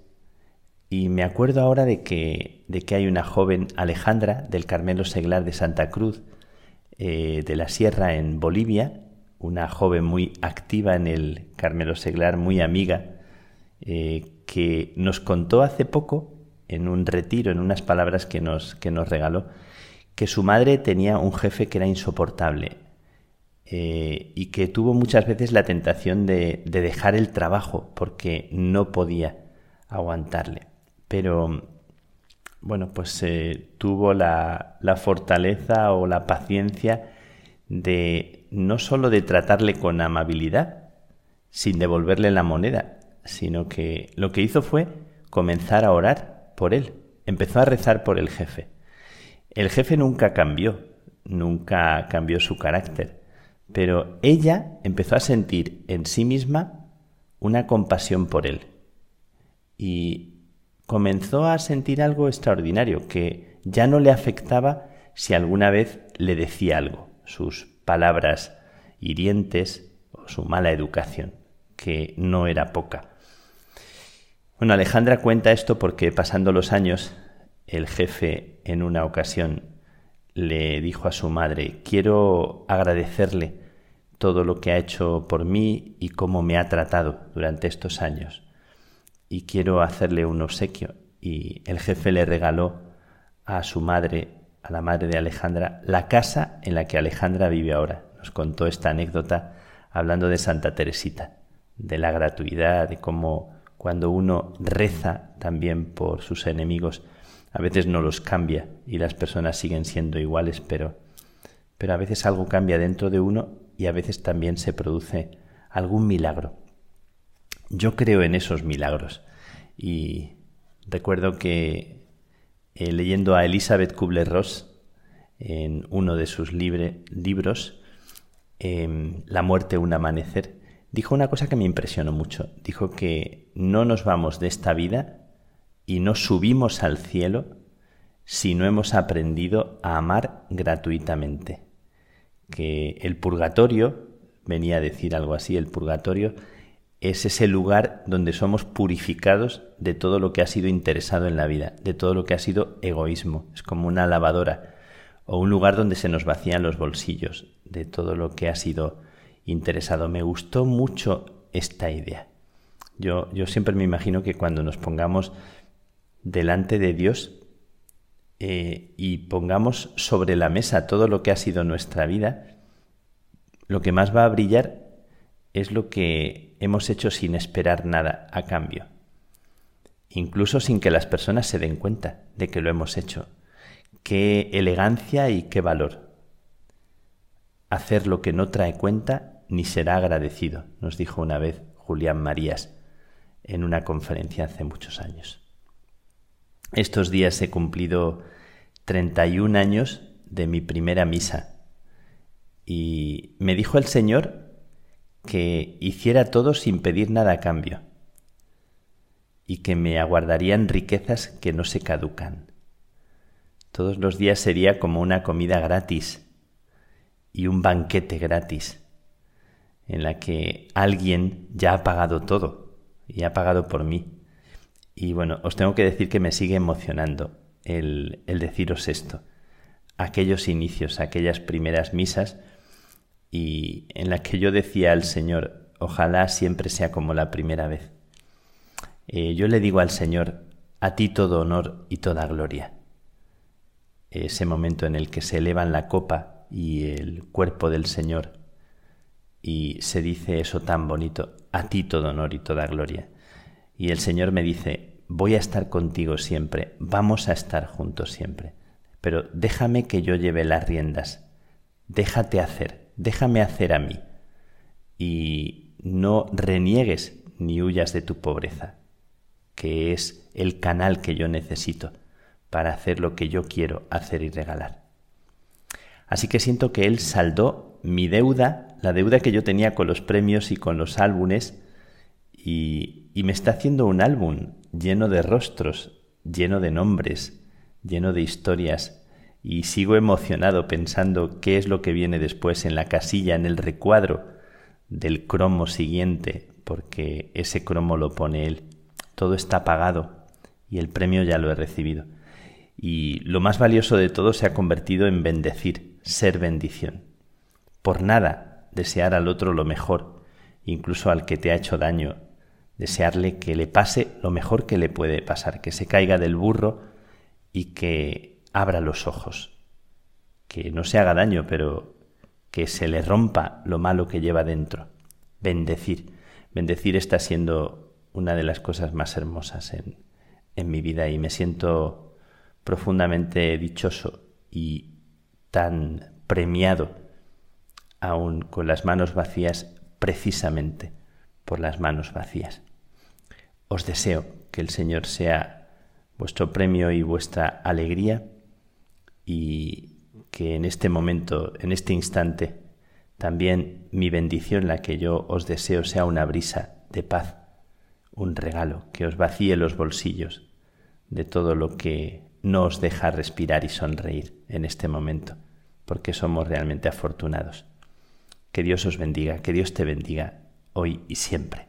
Y me acuerdo ahora de que, de que hay una joven Alejandra del Carmelo Seglar de Santa Cruz, eh, de la Sierra en Bolivia, una joven muy activa en el Carmelo Seglar, muy amiga, eh, que nos contó hace poco, en un retiro, en unas palabras que nos, que nos regaló, que su madre tenía un jefe que era insoportable eh, y que tuvo muchas veces la tentación de, dejar el trabajo porque no podía aguantarle. Pero bueno, pues eh, tuvo la, la fortaleza o la paciencia de no sólo de tratarle con amabilidad, sin devolverle la moneda, sino que lo que hizo fue comenzar a orar por él. Empezó a rezar por el jefe. El jefe nunca cambió, nunca cambió su carácter, pero ella empezó a sentir en sí misma una compasión por él. Y comenzó a sentir algo extraordinario, que ya no le afectaba si alguna vez le decía algo, sus palabras hirientes o su mala educación, que no era poca. Bueno, Alejandra cuenta esto porque pasando los años, el jefe en una ocasión le dijo a su madre, quiero agradecerle todo lo que ha hecho por mí y cómo me ha tratado durante estos años. Y quiero hacerle un obsequio. Y el jefe le regaló a su madre, a la madre de Alejandra, la casa en la que Alejandra vive ahora. Nos contó esta anécdota hablando de Santa Teresita, de la gratuidad, de cómo cuando uno reza también por sus enemigos, a veces no los cambia y las personas siguen siendo iguales, pero, pero a veces algo cambia dentro de uno y a veces también se produce algún milagro. Yo creo en esos milagros y recuerdo que eh, leyendo a Elizabeth Kubler-Ross en uno de sus libros, em, La muerte, un amanecer, dijo una cosa que me impresionó mucho. Dijo que no nos vamos de esta vida y no subimos al cielo si no hemos aprendido a amar gratuitamente. Que el purgatorio, venía a decir algo así, el purgatorio es ese lugar donde somos purificados de todo lo que ha sido interesado en la vida, de todo lo que ha sido egoísmo. Es como una lavadora o un lugar donde se nos vacían los bolsillos de todo lo que ha sido interesado. Me gustó mucho esta idea. Yo, yo siempre me imagino que cuando nos pongamos delante de Dios eh, y pongamos sobre la mesa todo lo que ha sido nuestra vida, lo que más va a brillar es lo que hemos hecho sin esperar nada a cambio, incluso sin que las personas se den cuenta de que lo hemos hecho. Qué elegancia y qué valor. Hacer lo que no trae cuenta ni será agradecido, nos dijo una vez Julián Marías en una conferencia hace muchos años. Estos días he cumplido 31 años de mi primera misa y me dijo el Señor que hiciera todo sin pedir nada a cambio y que me aguardarían riquezas que no se caducan. Todos los días sería como una comida gratis y un banquete gratis en la que alguien ya ha pagado todo y ha pagado por mí. Y bueno, os tengo que decir que me sigue emocionando el, el deciros esto. Aquellos inicios, aquellas primeras misas y en la que yo decía al Señor, ojalá siempre sea como la primera vez. Eh, yo le digo al Señor, a ti todo honor y toda gloria. Ese momento en el que se elevan la copa y el cuerpo del Señor y se dice eso tan bonito, a ti todo honor y toda gloria. Y el Señor me dice, voy a estar contigo siempre, vamos a estar juntos siempre, pero déjame que yo lleve las riendas, déjate hacer, déjame hacer a mí, y no reniegues ni huyas de tu pobreza, que es el canal que yo necesito para hacer lo que yo quiero hacer y regalar. Así que siento que Él saldó mi deuda la deuda que yo tenía con los premios y con los álbumes y, y me está haciendo un álbum lleno de rostros, lleno de nombres, lleno de historias y sigo emocionado pensando qué es lo que viene después en la casilla, en el recuadro del cromo siguiente, porque ese cromo lo pone él. Todo está pagado y el premio ya lo he recibido. Y lo más valioso de todo se ha convertido en bendecir, ser bendición. Por nada desear al otro lo mejor, incluso al que te ha hecho daño, desearle que le pase lo mejor que le puede pasar, que se caiga del burro y que abra los ojos. que no se haga daño, pero que se le rompa lo malo que lleva dentro. Bendecir. Bendecir está siendo una de las cosas más hermosas en, en mi vida y me siento profundamente dichoso y tan premiado aún con las manos vacías precisamente por las manos vacías. Os deseo que el Señor sea vuestro premio y vuestra alegría y que en este momento, en este instante, también mi bendición, la que yo os deseo, sea una brisa de paz, un regalo que os vacíe los bolsillos de todo lo que no os deja respirar y sonreír en este momento, porque somos realmente afortunados. Que Dios os bendiga, que Dios te bendiga hoy y siempre.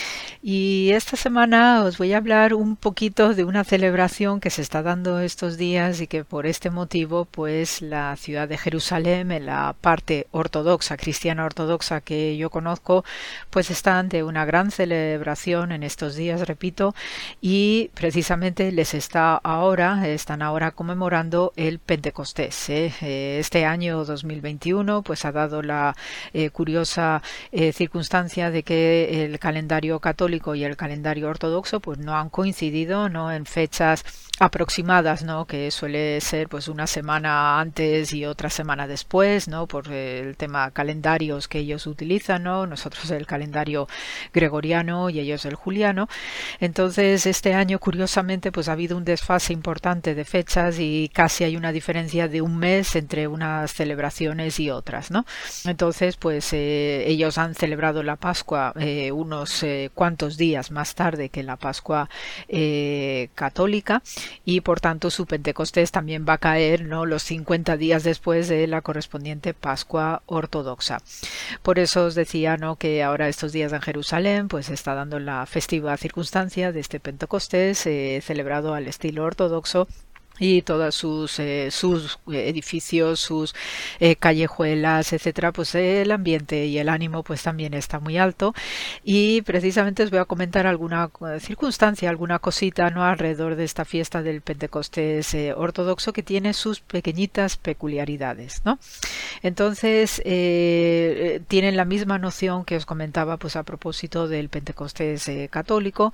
Y esta semana os voy a hablar un poquito de una celebración que se está dando estos días y que por este motivo, pues la ciudad de Jerusalén, en la parte ortodoxa, cristiana ortodoxa que yo conozco, pues están de una gran celebración en estos días, repito, y precisamente les está ahora, están ahora conmemorando el Pentecostés. ¿eh? Eh, este año 2021 pues ha dado la eh, curiosa circunstancia de que el calendario católico y el calendario ortodoxo pues no han coincidido no en fechas aproximadas, ¿no? Que suele ser pues una semana antes y otra semana después, ¿no? Por el tema calendarios que ellos utilizan, ¿no? Nosotros el calendario gregoriano y ellos el juliano. Entonces, este año curiosamente pues ha habido un desfase importante de fechas y casi hay una diferencia de un mes entre unas celebraciones y otras, ¿no? Entonces, pues eh, ellos han celebrado la Pascua eh, unos eh, cuantos días más tarde que la Pascua católica y por tanto su Pentecostés también va a caer ¿no? los 50 días después de la correspondiente Pascua ortodoxa. Por eso os decía ¿no? que ahora estos días en Jerusalén pues está dando la festiva circunstancia de este Pentecostés eh, celebrado al estilo ortodoxo y todos sus, eh, sus edificios, sus eh, callejuelas, etcétera, pues el ambiente y el ánimo pues también está muy alto. Y precisamente os voy a comentar alguna eh, circunstancia, alguna cosita no alrededor de esta fiesta del Pentecostés ortodoxo que tiene sus pequeñitas peculiaridades, ¿no? Entonces tienen la misma noción que os comentaba pues a propósito del Pentecostés católico,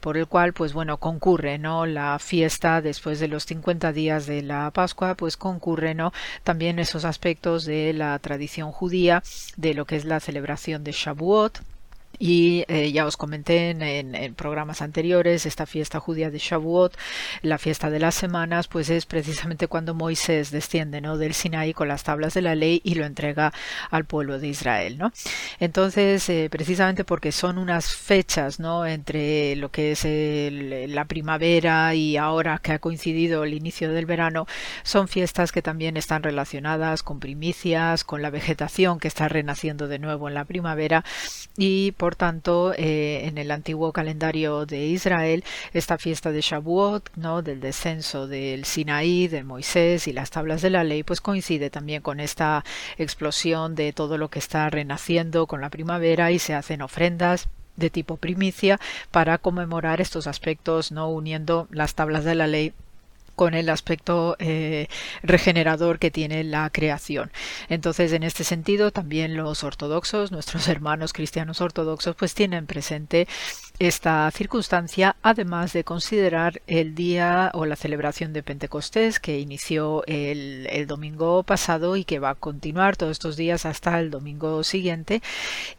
por el cual pues bueno concurre no la fiesta después de los 50 días de la Pascua, pues concurren ¿no? también esos aspectos de la tradición judía, de lo que es la celebración de Shavuot, y eh, ya os comenté en, programas anteriores, esta fiesta judía de Shavuot, la fiesta de las semanas, pues es precisamente cuando Moisés desciende ¿no? del Sinaí con las tablas de la ley y lo entrega al pueblo de Israel. ¿no? Entonces, eh, precisamente porque son unas fechas ¿no? entre lo que es la primavera y ahora que ha coincidido el inicio del verano, son fiestas que también están relacionadas con primicias, con la vegetación que está renaciendo de nuevo en la primavera y tanto, eh, en el antiguo calendario de Israel, esta fiesta de Shavuot, ¿no? del descenso del Sinaí, de Moisés y las tablas de la ley, pues coincide también con esta explosión de todo lo que está renaciendo con la primavera y se hacen ofrendas de tipo primicia para conmemorar estos aspectos, no uniendo las tablas de la ley con el aspecto eh, regenerador que tiene la creación. Entonces, en este sentido, también los ortodoxos, nuestros hermanos cristianos ortodoxos, pues tienen presente esta circunstancia, además de considerar el día o la celebración de Pentecostés que inició el, domingo pasado y que va a continuar todos estos días hasta el domingo siguiente.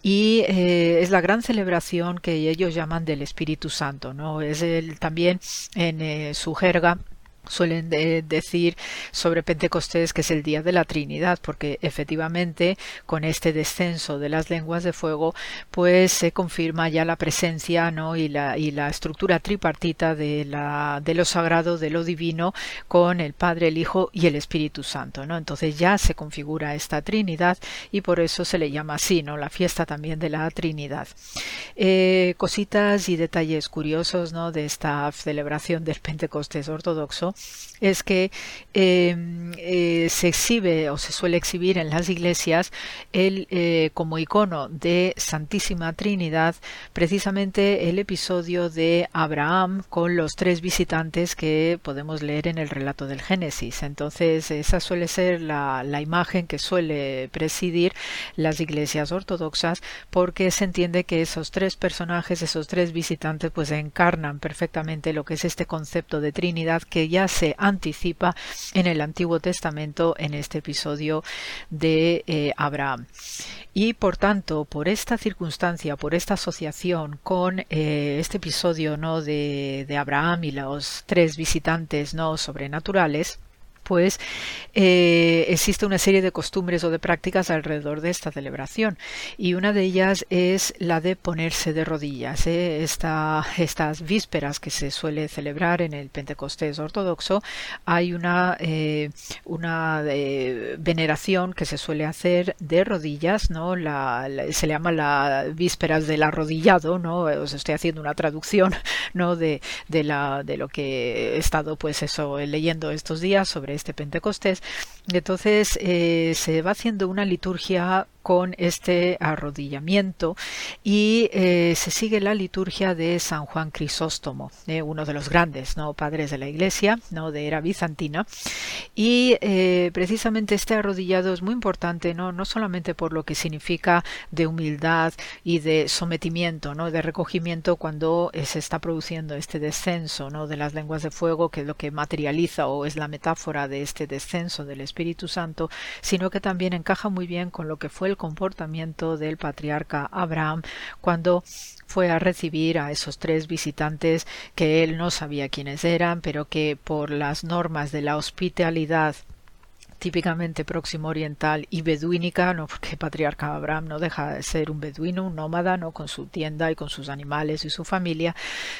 Y eh, es la gran celebración que ellos llaman del Espíritu Santo, ¿no? Es también en eh, su jerga suelen decir sobre Pentecostés que es el día de la Trinidad, porque efectivamente con este descenso de las lenguas de fuego, pues se confirma ya la presencia ¿no? y, la, y la estructura tripartita de, la, de lo sagrado, de lo divino, con el Padre, el Hijo y el Espíritu Santo. ¿no? Entonces ya se configura esta Trinidad y por eso se le llama así, ¿no? la fiesta también de la Trinidad. Eh, cositas y detalles curiosos ¿no? de esta celebración del Pentecostés ortodoxo es que em, eh, se exhibe o se suele exhibir en las iglesias el, eh, como icono de Santísima Trinidad precisamente el episodio de Abraham con los tres visitantes que podemos leer en el relato del Génesis. Entonces esa suele ser la, la imagen que suele presidir las iglesias ortodoxas porque se entiende que esos tres personajes, esos tres visitantes pues encarnan perfectamente lo que es este concepto de Trinidad que ya se anticipa en el Antiguo Testamento en este episodio de eh, Abraham. Y por tanto, por esta circunstancia, por esta asociación con eh, este episodio ¿no? de, de Abraham y los tres visitantes no sobrenaturales, pues existe una serie de costumbres o de prácticas alrededor de esta celebración y una de ellas es la de ponerse de rodillas. ¿eh? estas vísperas que se suele celebrar en el Pentecostés ortodoxo hay una, eh, una veneración que se suele hacer de rodillas, ¿no? se le llama la vísperas del arrodillado, ¿no? os estoy haciendo una traducción ¿no? de, de lo que he estado pues eso leyendo estos días sobre este Pentecostés. Entonces eh, se va haciendo una liturgia con este arrodillamiento y eh, se sigue la liturgia de San Juan Crisóstomo, eh, uno de los grandes ¿no? padres de la iglesia, ¿no? de era bizantina. Y eh, precisamente este arrodillado es muy importante, ¿no? no solamente por lo que significa de humildad y de sometimiento, ¿no? de recogimiento cuando se está produciendo este descenso ¿no? de las lenguas de fuego, que es lo que materializa o es la metáfora de este descenso del Espíritu Santo, sino que también encaja muy bien con lo que fue el comportamiento del patriarca Abraham cuando fue a recibir a esos tres visitantes que él no sabía quiénes eran, pero que por las normas de la hospitalidad típicamente próximo oriental y beduínica, no porque patriarca Abraham no deja de ser un beduino, un nómada, no con su tienda y con sus animales y su familia,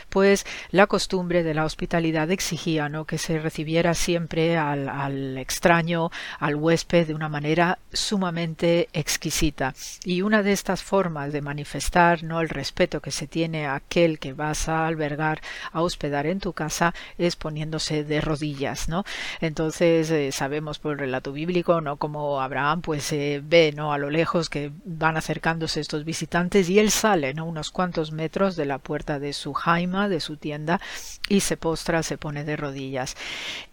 pues la costumbre de la hospitalidad exigía ¿no? que se recibiera siempre al, extraño, al huésped de una manera sumamente exquisita. Y una de estas formas de manifestar ¿no? el respeto que se tiene a aquel que vas a albergar, a hospedar en tu casa, es poniéndose de rodillas, ¿no? Entonces eh, sabemos por relato bíblico, ¿no? Como Abraham pues eh, ve, ¿no? A lo lejos que van acercándose estos visitantes y él sale, ¿no? Unos cuantos metros de la puerta de su jaima, de su tienda y se postra, se pone de rodillas.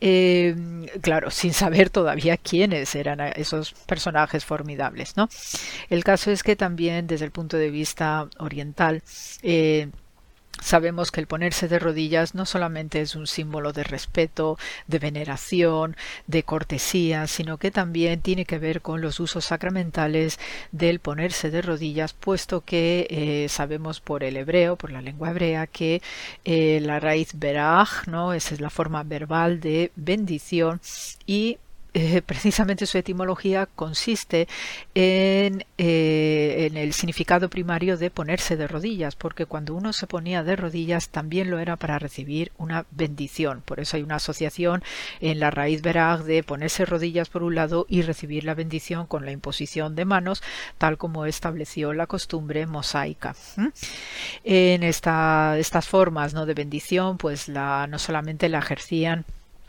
Eh, claro, sin saber todavía quiénes eran esos personajes formidables, ¿no? El caso es que también desde el punto de vista oriental, eh, Sabemos que el ponerse de rodillas no solamente es un símbolo de respeto, de veneración, de cortesía, sino que también tiene que ver con los usos sacramentales del ponerse de rodillas, puesto que eh, sabemos por el hebreo, por la lengua hebrea, que eh, la raíz beraj, ¿no? esa es la forma verbal de bendición, y eh, precisamente su etimología consiste en, eh, en, el significado primario de ponerse de rodillas, porque cuando uno se ponía de rodillas también lo era para recibir una bendición. Por eso hay una asociación en la raíz verag de ponerse rodillas por un lado y recibir la bendición con la imposición de manos, tal como estableció la costumbre mosaica. En esta, estas formas ¿no? de bendición, pues la, no solamente la ejercían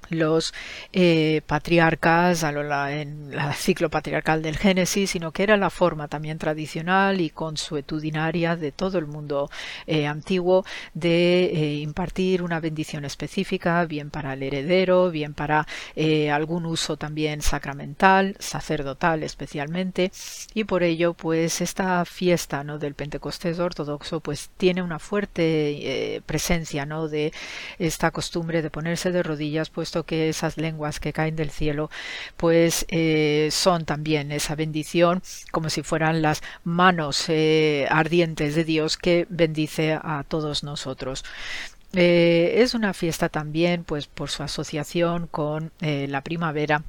los eh, patriarcas en la ciclo patriarcal del Génesis, sino que era la forma también tradicional y consuetudinaria de todo el mundo eh, antiguo de eh, impartir una bendición específica, bien para el heredero, bien para algún uso también sacramental, sacerdotal especialmente, y por ello pues esta fiesta ¿no? del Pentecostés ortodoxo pues tiene una fuerte presencia ¿no? de esta costumbre de ponerse de rodillas puesto que esas lenguas que caen del cielo pues eh, son también esa bendición como si fueran las manos eh, ardientes de Dios que bendice a todos nosotros. Eh, es una fiesta también pues por su asociación con la primavera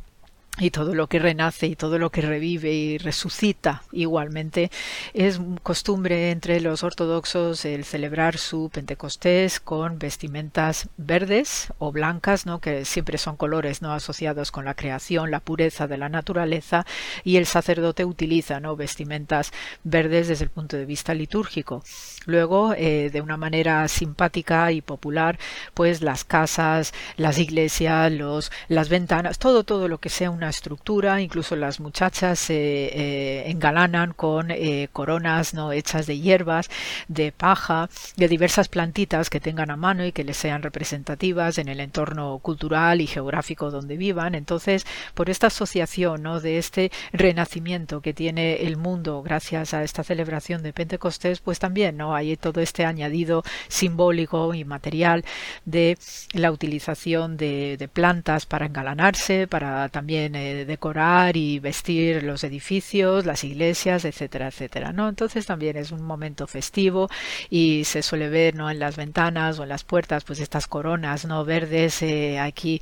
y todo lo que renace y todo lo que revive y resucita igualmente. Es costumbre entre los ortodoxos el celebrar su Pentecostés con vestimentas verdes o blancas, ¿no? que siempre son colores no asociados con la creación, la pureza de la naturaleza, y el sacerdote utiliza ¿no? vestimentas verdes desde el punto de vista litúrgico. Luego, eh, de una manera simpática y popular, pues las casas, las iglesias, los, las ventanas, todo, todo lo que sea una estructura, incluso las muchachas se eh, engalanan con eh, coronas no hechas de hierbas, de paja, de diversas plantitas que tengan a mano y que les sean representativas en el entorno cultural y geográfico donde vivan. Entonces, por esta asociación ¿no? de este renacimiento que tiene el mundo gracias a esta celebración de Pentecostés, pues también no hay todo este añadido simbólico y material de la utilización de, plantas para engalanarse, para también eh, decorar y vestir los edificios, las iglesias, etcétera, etcétera, ¿no? Entonces también es un momento festivo y se suele ver, ¿no? En las ventanas o en las puertas, pues estas coronas, ¿no? Verdes eh, aquí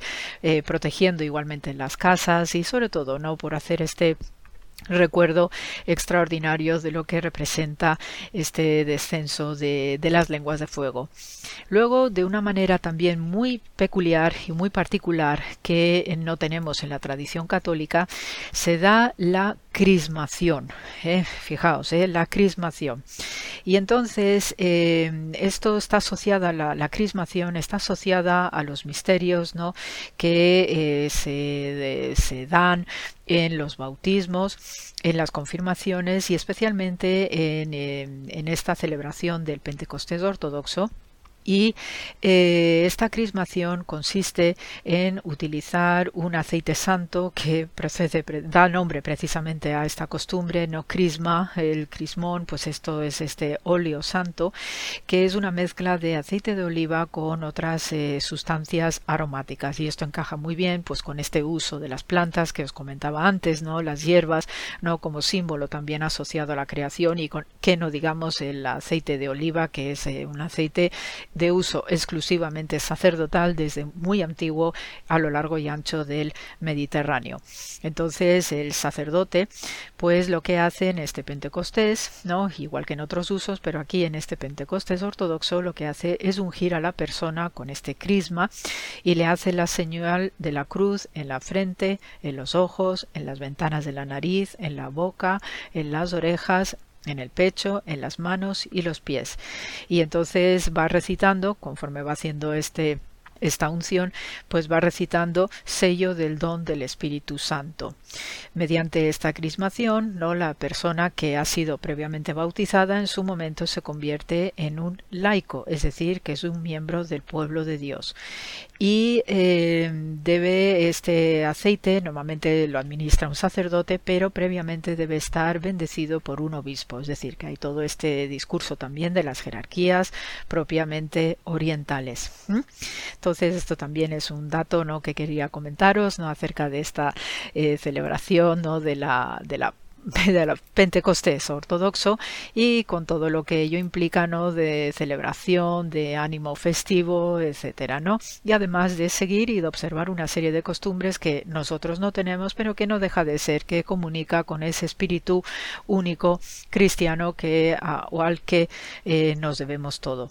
protegiendo igualmente las casas y sobre todo, ¿no? Por hacer este recuerdo extraordinario de lo que representa este descenso de, de, las lenguas de fuego. Luego, de una manera también muy peculiar y muy particular que no tenemos en la tradición católica, se da la crismación. ¿eh? Fijaos, ¿eh? la crismación. Y entonces eh, esto está asociada, la, la, crismación está asociada a los misterios ¿no? que se, se dan en los bautismos, en las confirmaciones y especialmente en, en esta celebración del Pentecostés ortodoxo y eh, esta crismación consiste en utilizar un aceite santo que da nombre precisamente a esta costumbre, no crisma, el crismón, pues esto es este óleo santo, que es una mezcla de aceite de oliva con otras eh, sustancias aromáticas. Y esto encaja muy bien pues con este uso de las plantas que os comentaba antes, no las hierbas, no como símbolo también asociado a la creación y con que no digamos el aceite de oliva que es eh, un aceite de uso exclusivamente sacerdotal desde muy antiguo a lo largo y ancho del Mediterráneo. Entonces el sacerdote pues lo que hace en este Pentecostés, ¿no? igual que en otros usos, pero aquí en este Pentecostés ortodoxo lo que hace es ungir a la persona con este crisma y le hace la señal de la cruz en la frente, en los ojos, en las ventanas de la nariz, en la boca, en las orejas, en el pecho, en las manos y los pies. Y entonces va recitando, conforme va haciendo este esta unción, pues va recitando sello del don del Espíritu Santo. Mediante esta crismación, ¿no? la persona que ha sido previamente bautizada en su momento se convierte en un laico, es decir, que es un miembro del pueblo de Dios. Y eh, debe este aceite, normalmente lo administra un sacerdote, pero previamente debe estar bendecido por un obispo, es decir, que hay todo este discurso también de las jerarquías propiamente orientales. Entonces, esto también es un dato ¿no? que quería comentaros ¿no? acerca de esta eh, celebración ¿no? de, la, de la de la Pentecostés ortodoxo y con todo lo que ello implica ¿no? de celebración, de ánimo festivo, etcétera, ¿no? Y además de seguir y de observar una serie de costumbres que nosotros no tenemos, pero que no deja de ser que comunica con ese espíritu único cristiano que o al que eh, nos debemos todo.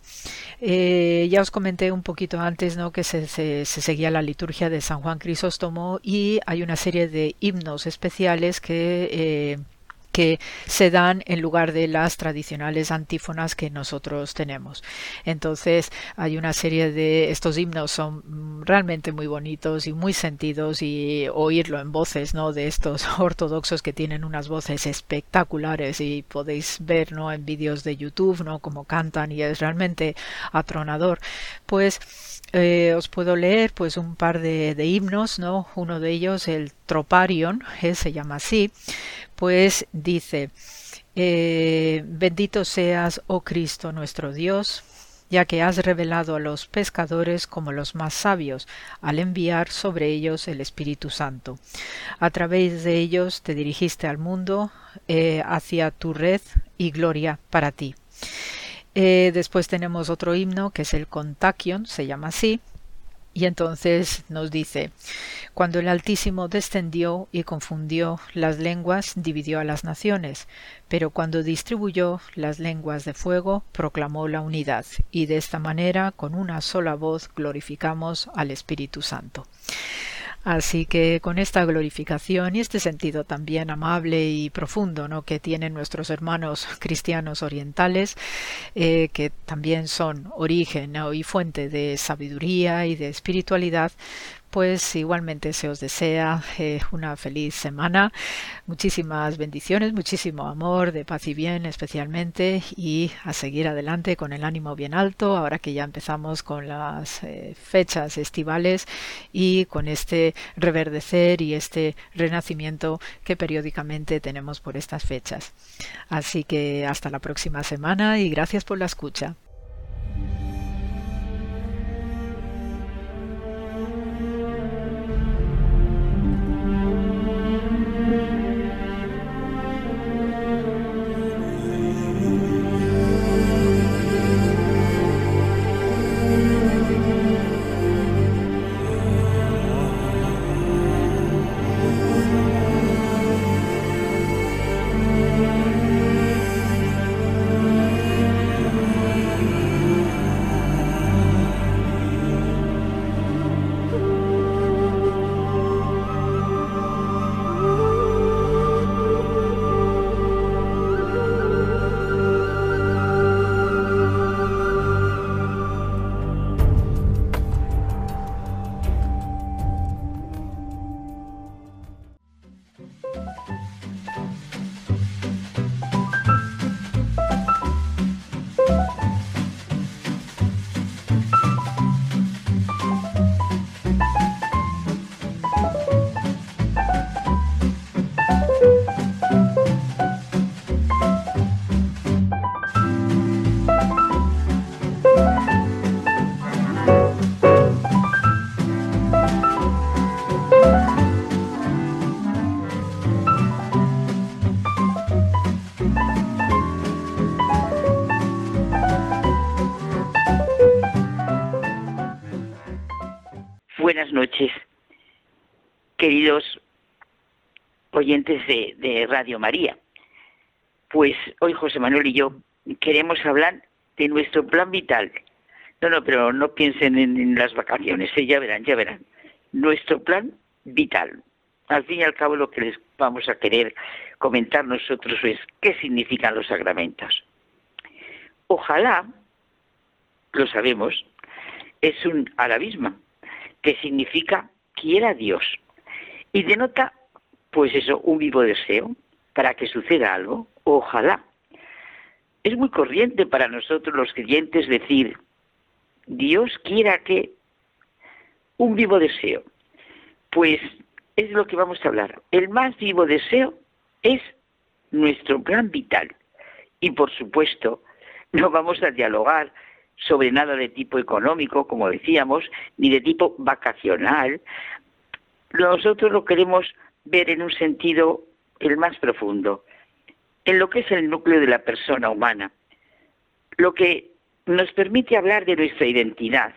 Eh, ya os comenté un poquito antes ¿no? que se, se, seguía la liturgia de San Juan Crisóstomo y hay una serie de himnos especiales que eh, que se dan en lugar de las tradicionales antífonas que nosotros tenemos. Entonces hay una serie de estos himnos son realmente muy bonitos y muy sentidos y oírlo en voces ¿no? de estos ortodoxos que tienen unas voces espectaculares y podéis ver ¿no? en vídeos de YouTube ¿no? como cantan y es realmente atronador. Pues eh, os puedo leer pues un par de, himnos, ¿no? Uno de ellos, el Troparion, eh, se llama así, pues dice, eh, bendito seas, oh Cristo nuestro Dios, ya que has revelado a los pescadores como los más sabios, al enviar sobre ellos el Espíritu Santo. A través de ellos te dirigiste al mundo hacia tu red y gloria para ti. Eh, después tenemos otro himno que es el Contagion, se llama así, y entonces nos dice, cuando el Altísimo descendió y confundió las lenguas, dividió a las naciones, pero cuando distribuyó las lenguas de fuego, proclamó la unidad, y de esta manera, con una sola voz, glorificamos al Espíritu Santo. Así que con esta glorificación y este sentido también amable y profundo ¿no? que tienen nuestros hermanos cristianos orientales, eh, que también son origen y fuente de sabiduría y de espiritualidad, pues igualmente se os desea eh, una feliz semana, muchísimas bendiciones, muchísimo amor, de paz y bien especialmente y a seguir adelante con el ánimo bien alto ahora que ya empezamos con las eh, fechas estivales y con este reverdecer y este renacimiento que periódicamente tenemos por estas fechas. Así que hasta la próxima semana y gracias por la escucha. Noches, queridos oyentes de, Radio María. Pues hoy José Manuel y yo queremos hablar de nuestro plan vital. No, no, pero no piensen en, las vacaciones, ¿eh? ya verán, ya verán. Nuestro plan vital. Al fin y al cabo lo que les vamos a querer comentar nosotros es qué significan los sacramentos. Ojalá, lo sabemos, es un arabismo que significa quiera Dios y denota, pues eso, un vivo deseo para que suceda algo, ojalá. Es muy corriente para nosotros los creyentes decir, Dios quiera que un vivo deseo. Pues es lo que vamos a hablar. El más vivo deseo es nuestro plan vital. Y por supuesto, no vamos a dialogar sobre nada de tipo económico, como decíamos, ni de tipo vacacional. Nosotros lo queremos ver en un sentido el más profundo, en lo que es el núcleo de la persona humana, lo que nos permite hablar de nuestra identidad,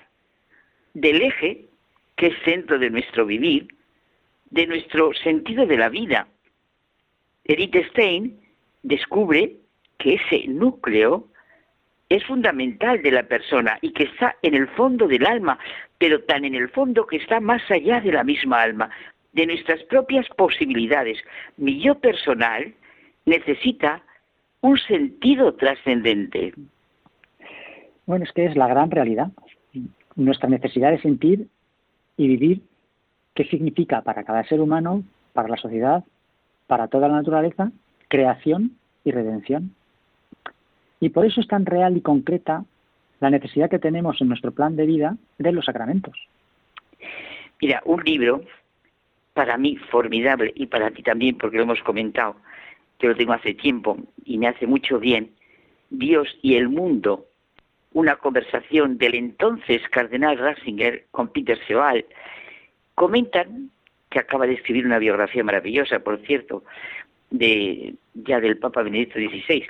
del eje que es centro de nuestro vivir, de nuestro sentido de la vida. Edith Stein descubre que ese núcleo es fundamental de la persona y que está en el fondo del alma, pero tan en el fondo que está más allá de la misma alma, de nuestras propias posibilidades. Mi yo personal necesita un sentido trascendente. Bueno, es que es la gran realidad. Nuestra necesidad de sentir y vivir qué significa para cada ser humano, para la sociedad, para toda la naturaleza, creación y redención. Y por eso es tan real y concreta la necesidad que tenemos en nuestro plan de vida de los sacramentos. Mira, un libro para mí formidable y para ti también, porque lo hemos comentado, que lo tengo hace tiempo y me hace mucho bien, Dios y el mundo, una conversación del entonces cardenal Ratzinger con Peter Seoal, comentan, que acaba de escribir una biografía maravillosa, por cierto, de ya del Papa Benedicto XVI,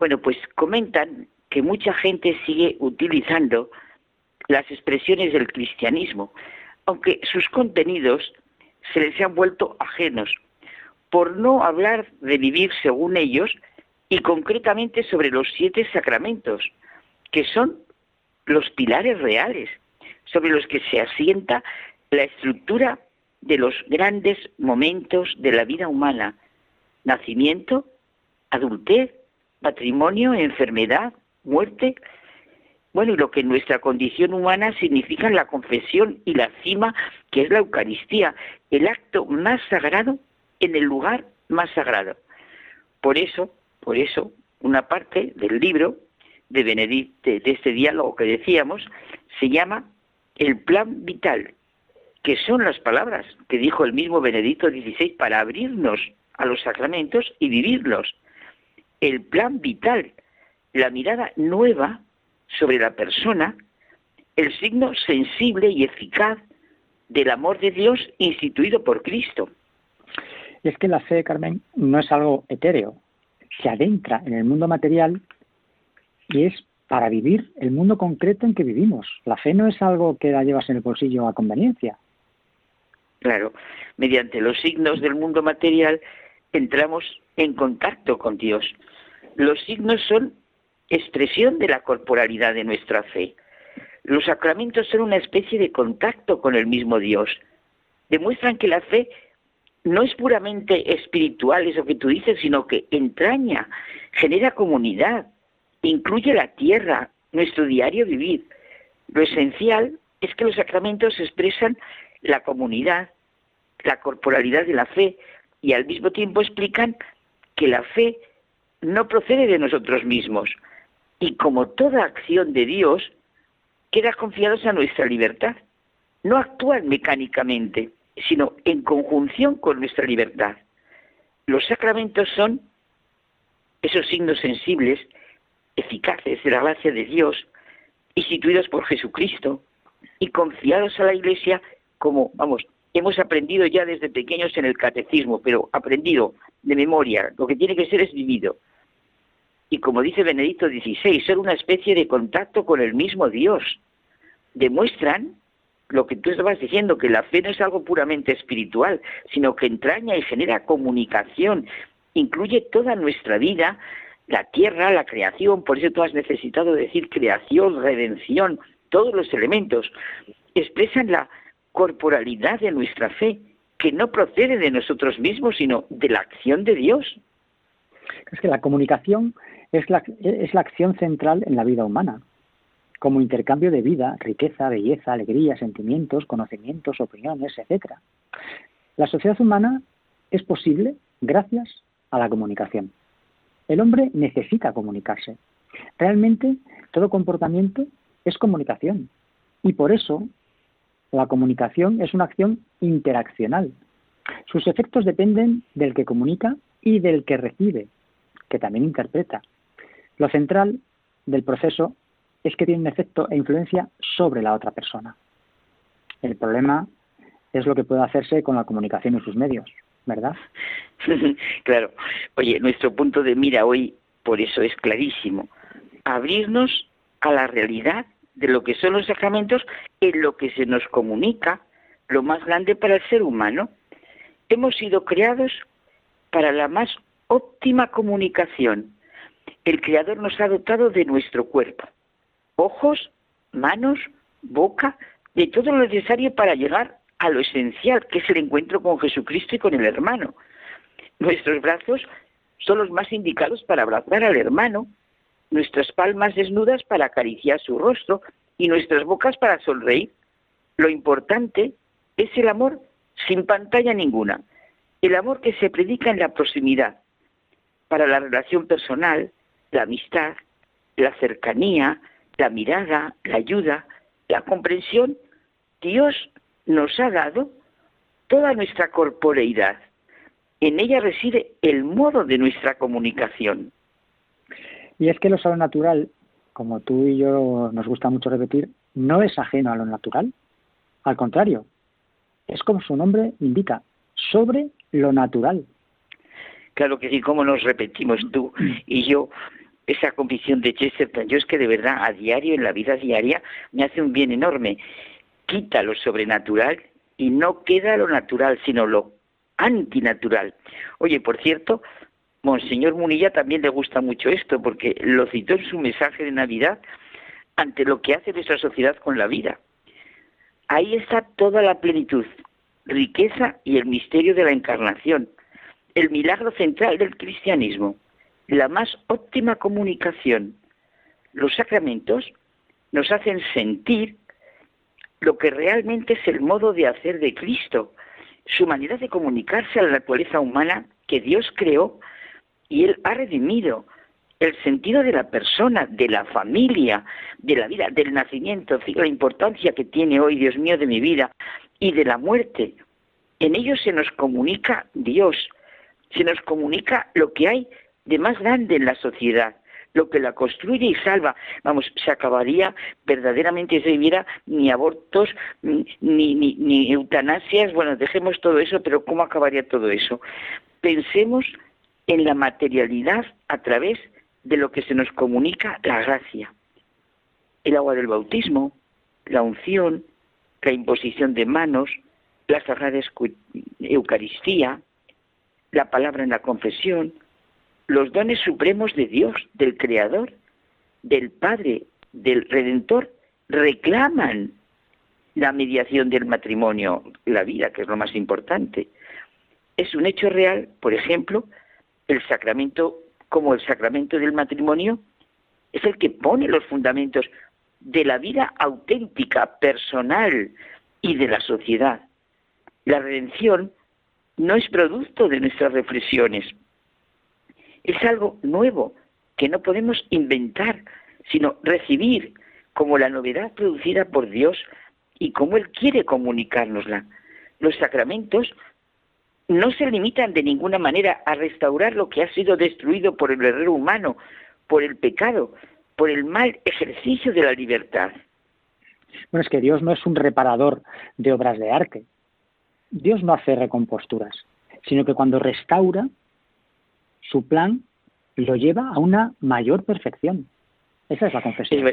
bueno, pues comentan que mucha gente sigue utilizando las expresiones del cristianismo, aunque sus contenidos se les han vuelto ajenos, por no hablar de vivir según ellos y concretamente sobre los siete sacramentos, que son los pilares reales sobre los que se asienta la estructura de los grandes momentos de la vida humana, nacimiento, adultez, patrimonio, enfermedad, muerte. Bueno, y lo que en nuestra condición humana significa la confesión y la cima, que es la Eucaristía, el acto más sagrado en el lugar más sagrado. Por eso, por eso, una parte del libro de Benedicto, de este diálogo que decíamos, se llama el plan vital, que son las palabras que dijo el mismo Benedicto XVI para abrirnos a los sacramentos y vivirlos el plan vital, la mirada nueva sobre la persona, el signo sensible y eficaz del amor de Dios instituido por Cristo. Y es que la fe, Carmen, no es algo etéreo, se adentra en el mundo material y es para vivir el mundo concreto en que vivimos. La fe no es algo que la llevas en el bolsillo a conveniencia. Claro, mediante los signos del mundo material entramos en contacto con Dios. Los signos son expresión de la corporalidad de nuestra fe. Los sacramentos son una especie de contacto con el mismo Dios. Demuestran que la fe no es puramente espiritual, eso que tú dices, sino que entraña, genera comunidad, incluye la tierra, nuestro diario vivir. Lo esencial es que los sacramentos expresan la comunidad, la corporalidad de la fe y al mismo tiempo explican que la fe no procede de nosotros mismos y como toda acción de Dios, queda confiados a nuestra libertad. No actúan mecánicamente, sino en conjunción con nuestra libertad. Los sacramentos son esos signos sensibles, eficaces de la gracia de Dios, instituidos por Jesucristo y confiados a la Iglesia como, vamos, hemos aprendido ya desde pequeños en el catecismo, pero aprendido de memoria, lo que tiene que ser es vivido. Y como dice Benedicto XVI, son una especie de contacto con el mismo Dios. Demuestran lo que tú estabas diciendo, que la fe no es algo puramente espiritual, sino que entraña y genera comunicación, incluye toda nuestra vida, la tierra, la creación, por eso tú has necesitado decir creación, redención, todos los elementos, expresan la corporalidad de nuestra fe, que no procede de nosotros mismos, sino de la acción de Dios. Es que la comunicación es la, es la acción central en la vida humana, como intercambio de vida, riqueza, belleza, alegría, sentimientos, conocimientos, opiniones, etc. La sociedad humana es posible gracias a la comunicación. El hombre necesita comunicarse. Realmente todo comportamiento es comunicación. Y por eso la comunicación es una acción interaccional. Sus efectos dependen del que comunica y del que recibe, que también interpreta. Lo central del proceso es que tiene un efecto e influencia sobre la otra persona. El problema es lo que puede hacerse con la comunicación y sus medios, ¿verdad? claro. Oye, nuestro punto de mira hoy por eso es clarísimo. Abrirnos a la realidad de lo que son los sacramentos en lo que se nos comunica, lo más grande para el ser humano. Hemos sido creados para la más óptima comunicación. El Creador nos ha dotado de nuestro cuerpo, ojos, manos, boca, de todo lo necesario para llegar a lo esencial, que es el encuentro con Jesucristo y con el hermano. Nuestros brazos son los más indicados para abrazar al hermano, nuestras palmas desnudas para acariciar su rostro y nuestras bocas para sonreír. Lo importante es el amor sin pantalla ninguna, el amor que se predica en la proximidad, para la relación personal, la amistad, la cercanía, la mirada, la ayuda, la comprensión. Dios nos ha dado toda nuestra corporeidad. En ella reside el modo de nuestra comunicación. Y es que lo sobrenatural, como tú y yo nos gusta mucho repetir, no es ajeno a lo natural. Al contrario, es como su nombre indica, sobre lo natural. Claro que sí, como nos repetimos tú y yo esa convicción de Chesterton. Yo es que de verdad a diario, en la vida diaria, me hace un bien enorme. Quita lo sobrenatural y no queda lo natural, sino lo antinatural. Oye, por cierto, Monseñor Munilla también le gusta mucho esto, porque lo citó en su mensaje de Navidad ante lo que hace nuestra sociedad con la vida. Ahí está toda la plenitud, riqueza y el misterio de la encarnación, el milagro central del cristianismo, la más óptima comunicación. Los sacramentos nos hacen sentir lo que realmente es el modo de hacer de Cristo, su manera de comunicarse a la naturaleza humana que Dios creó y Él ha redimido el sentido de la persona, de la familia, de la vida, del nacimiento, la importancia que tiene hoy, Dios mío, de mi vida y de la muerte. En ello se nos comunica Dios, se nos comunica lo que hay de más grande en la sociedad, lo que la construye y salva. Vamos, se acabaría verdaderamente si viviera ni abortos, ni, ni, ni eutanasias, bueno, dejemos todo eso, pero ¿cómo acabaría todo eso? Pensemos en la materialidad a través de lo que se nos comunica la gracia. El agua del bautismo, la unción, la imposición de manos, la sagrada Eucaristía, la palabra en la confesión, los dones supremos de Dios, del Creador, del Padre, del Redentor, reclaman la mediación del matrimonio, la vida, que es lo más importante. Es un hecho real, por ejemplo, el sacramento, como el sacramento del matrimonio, es el que pone los fundamentos de la vida auténtica, personal y de la sociedad. La redención no es producto de nuestras reflexiones, es algo nuevo que no podemos inventar, sino recibir como la novedad producida por Dios y como Él quiere comunicárnosla. Los sacramentos no se limitan de ninguna manera a restaurar lo que ha sido destruido por el error humano, por el pecado, por el mal ejercicio de la libertad. Bueno, es que Dios no es un reparador de obras de arte. Dios no hace recomposturas, sino que cuando restaura, su plan lo lleva a una mayor perfección. Esa es la confesión.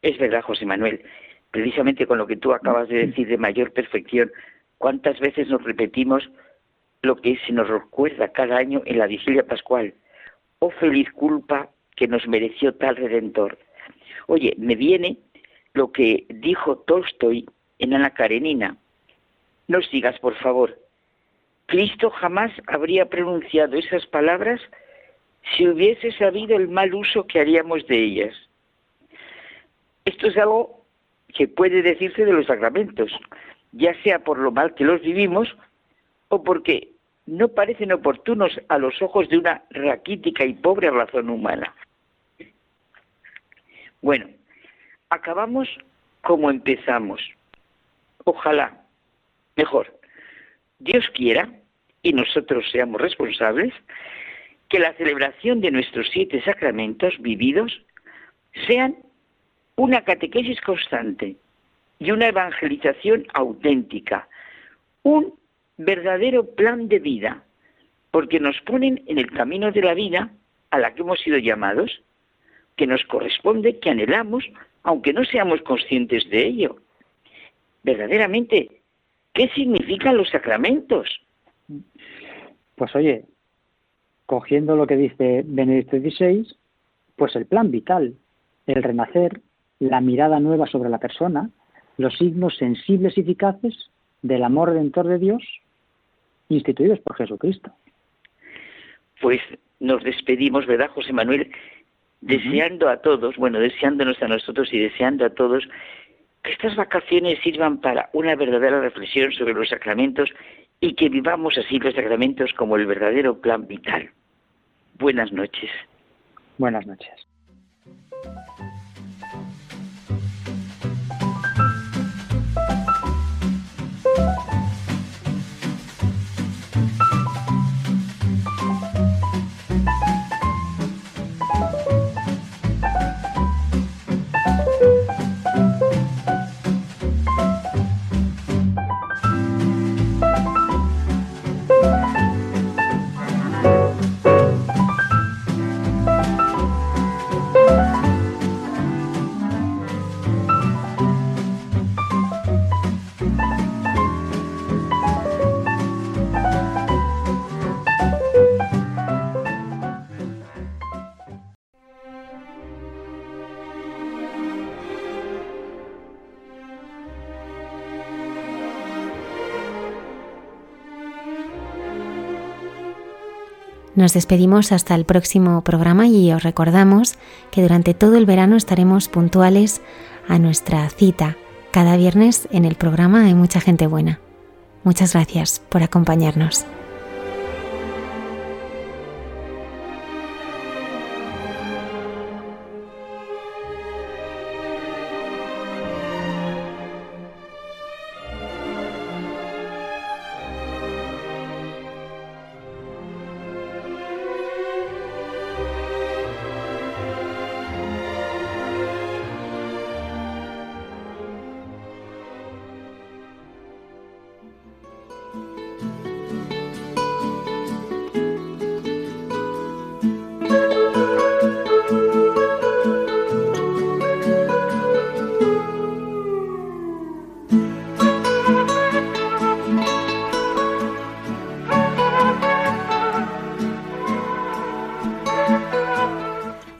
Es, verdad, José Manuel. precisamente con lo que tú acabas de decir de mayor perfección, cuántas veces nos repetimos lo que se nos recuerda cada año en la vigilia pascual. Oh feliz culpa que nos mereció tal redentor. Oye, me viene lo que dijo Tolstoy en Ana Karenina. No sigas, por favor. Cristo jamás habría pronunciado esas palabras si hubiese sabido el mal uso que haríamos de ellas. Esto es algo que puede decirse de los sacramentos, ya sea por lo mal que los vivimos o porque no parecen oportunos a los ojos de una raquítica y pobre razón humana. Bueno, acabamos como empezamos. Ojalá, mejor, Dios quiera, y nosotros seamos responsables, que la celebración de nuestros siete sacramentos vividos sean una catequesis constante y una evangelización auténtica, un verdadero plan de vida, porque nos ponen en el camino de la vida a la que hemos sido llamados, que nos corresponde, que anhelamos, aunque no seamos conscientes de ello. Verdaderamente, ¿qué significan los sacramentos? Pues oye, cogiendo lo que dice Benedicto XVI, pues el plan vital, el renacer, la mirada nueva sobre la persona, los signos sensibles y eficaces del amor redentor de Dios instituidos por Jesucristo. Pues nos despedimos, ¿verdad, José Manuel? Deseando a todos, bueno, deseándonos a nosotros y deseando a todos que estas vacaciones sirvan para una verdadera reflexión sobre los sacramentos y que vivamos así los sacramentos como el verdadero plan vital. Buenas noches. Buenas noches. Nos despedimos hasta el próximo programa y os recordamos que durante todo el verano estaremos puntuales a nuestra cita cada viernes en el programa Hay mucha gente buena. Muchas gracias por acompañarnos.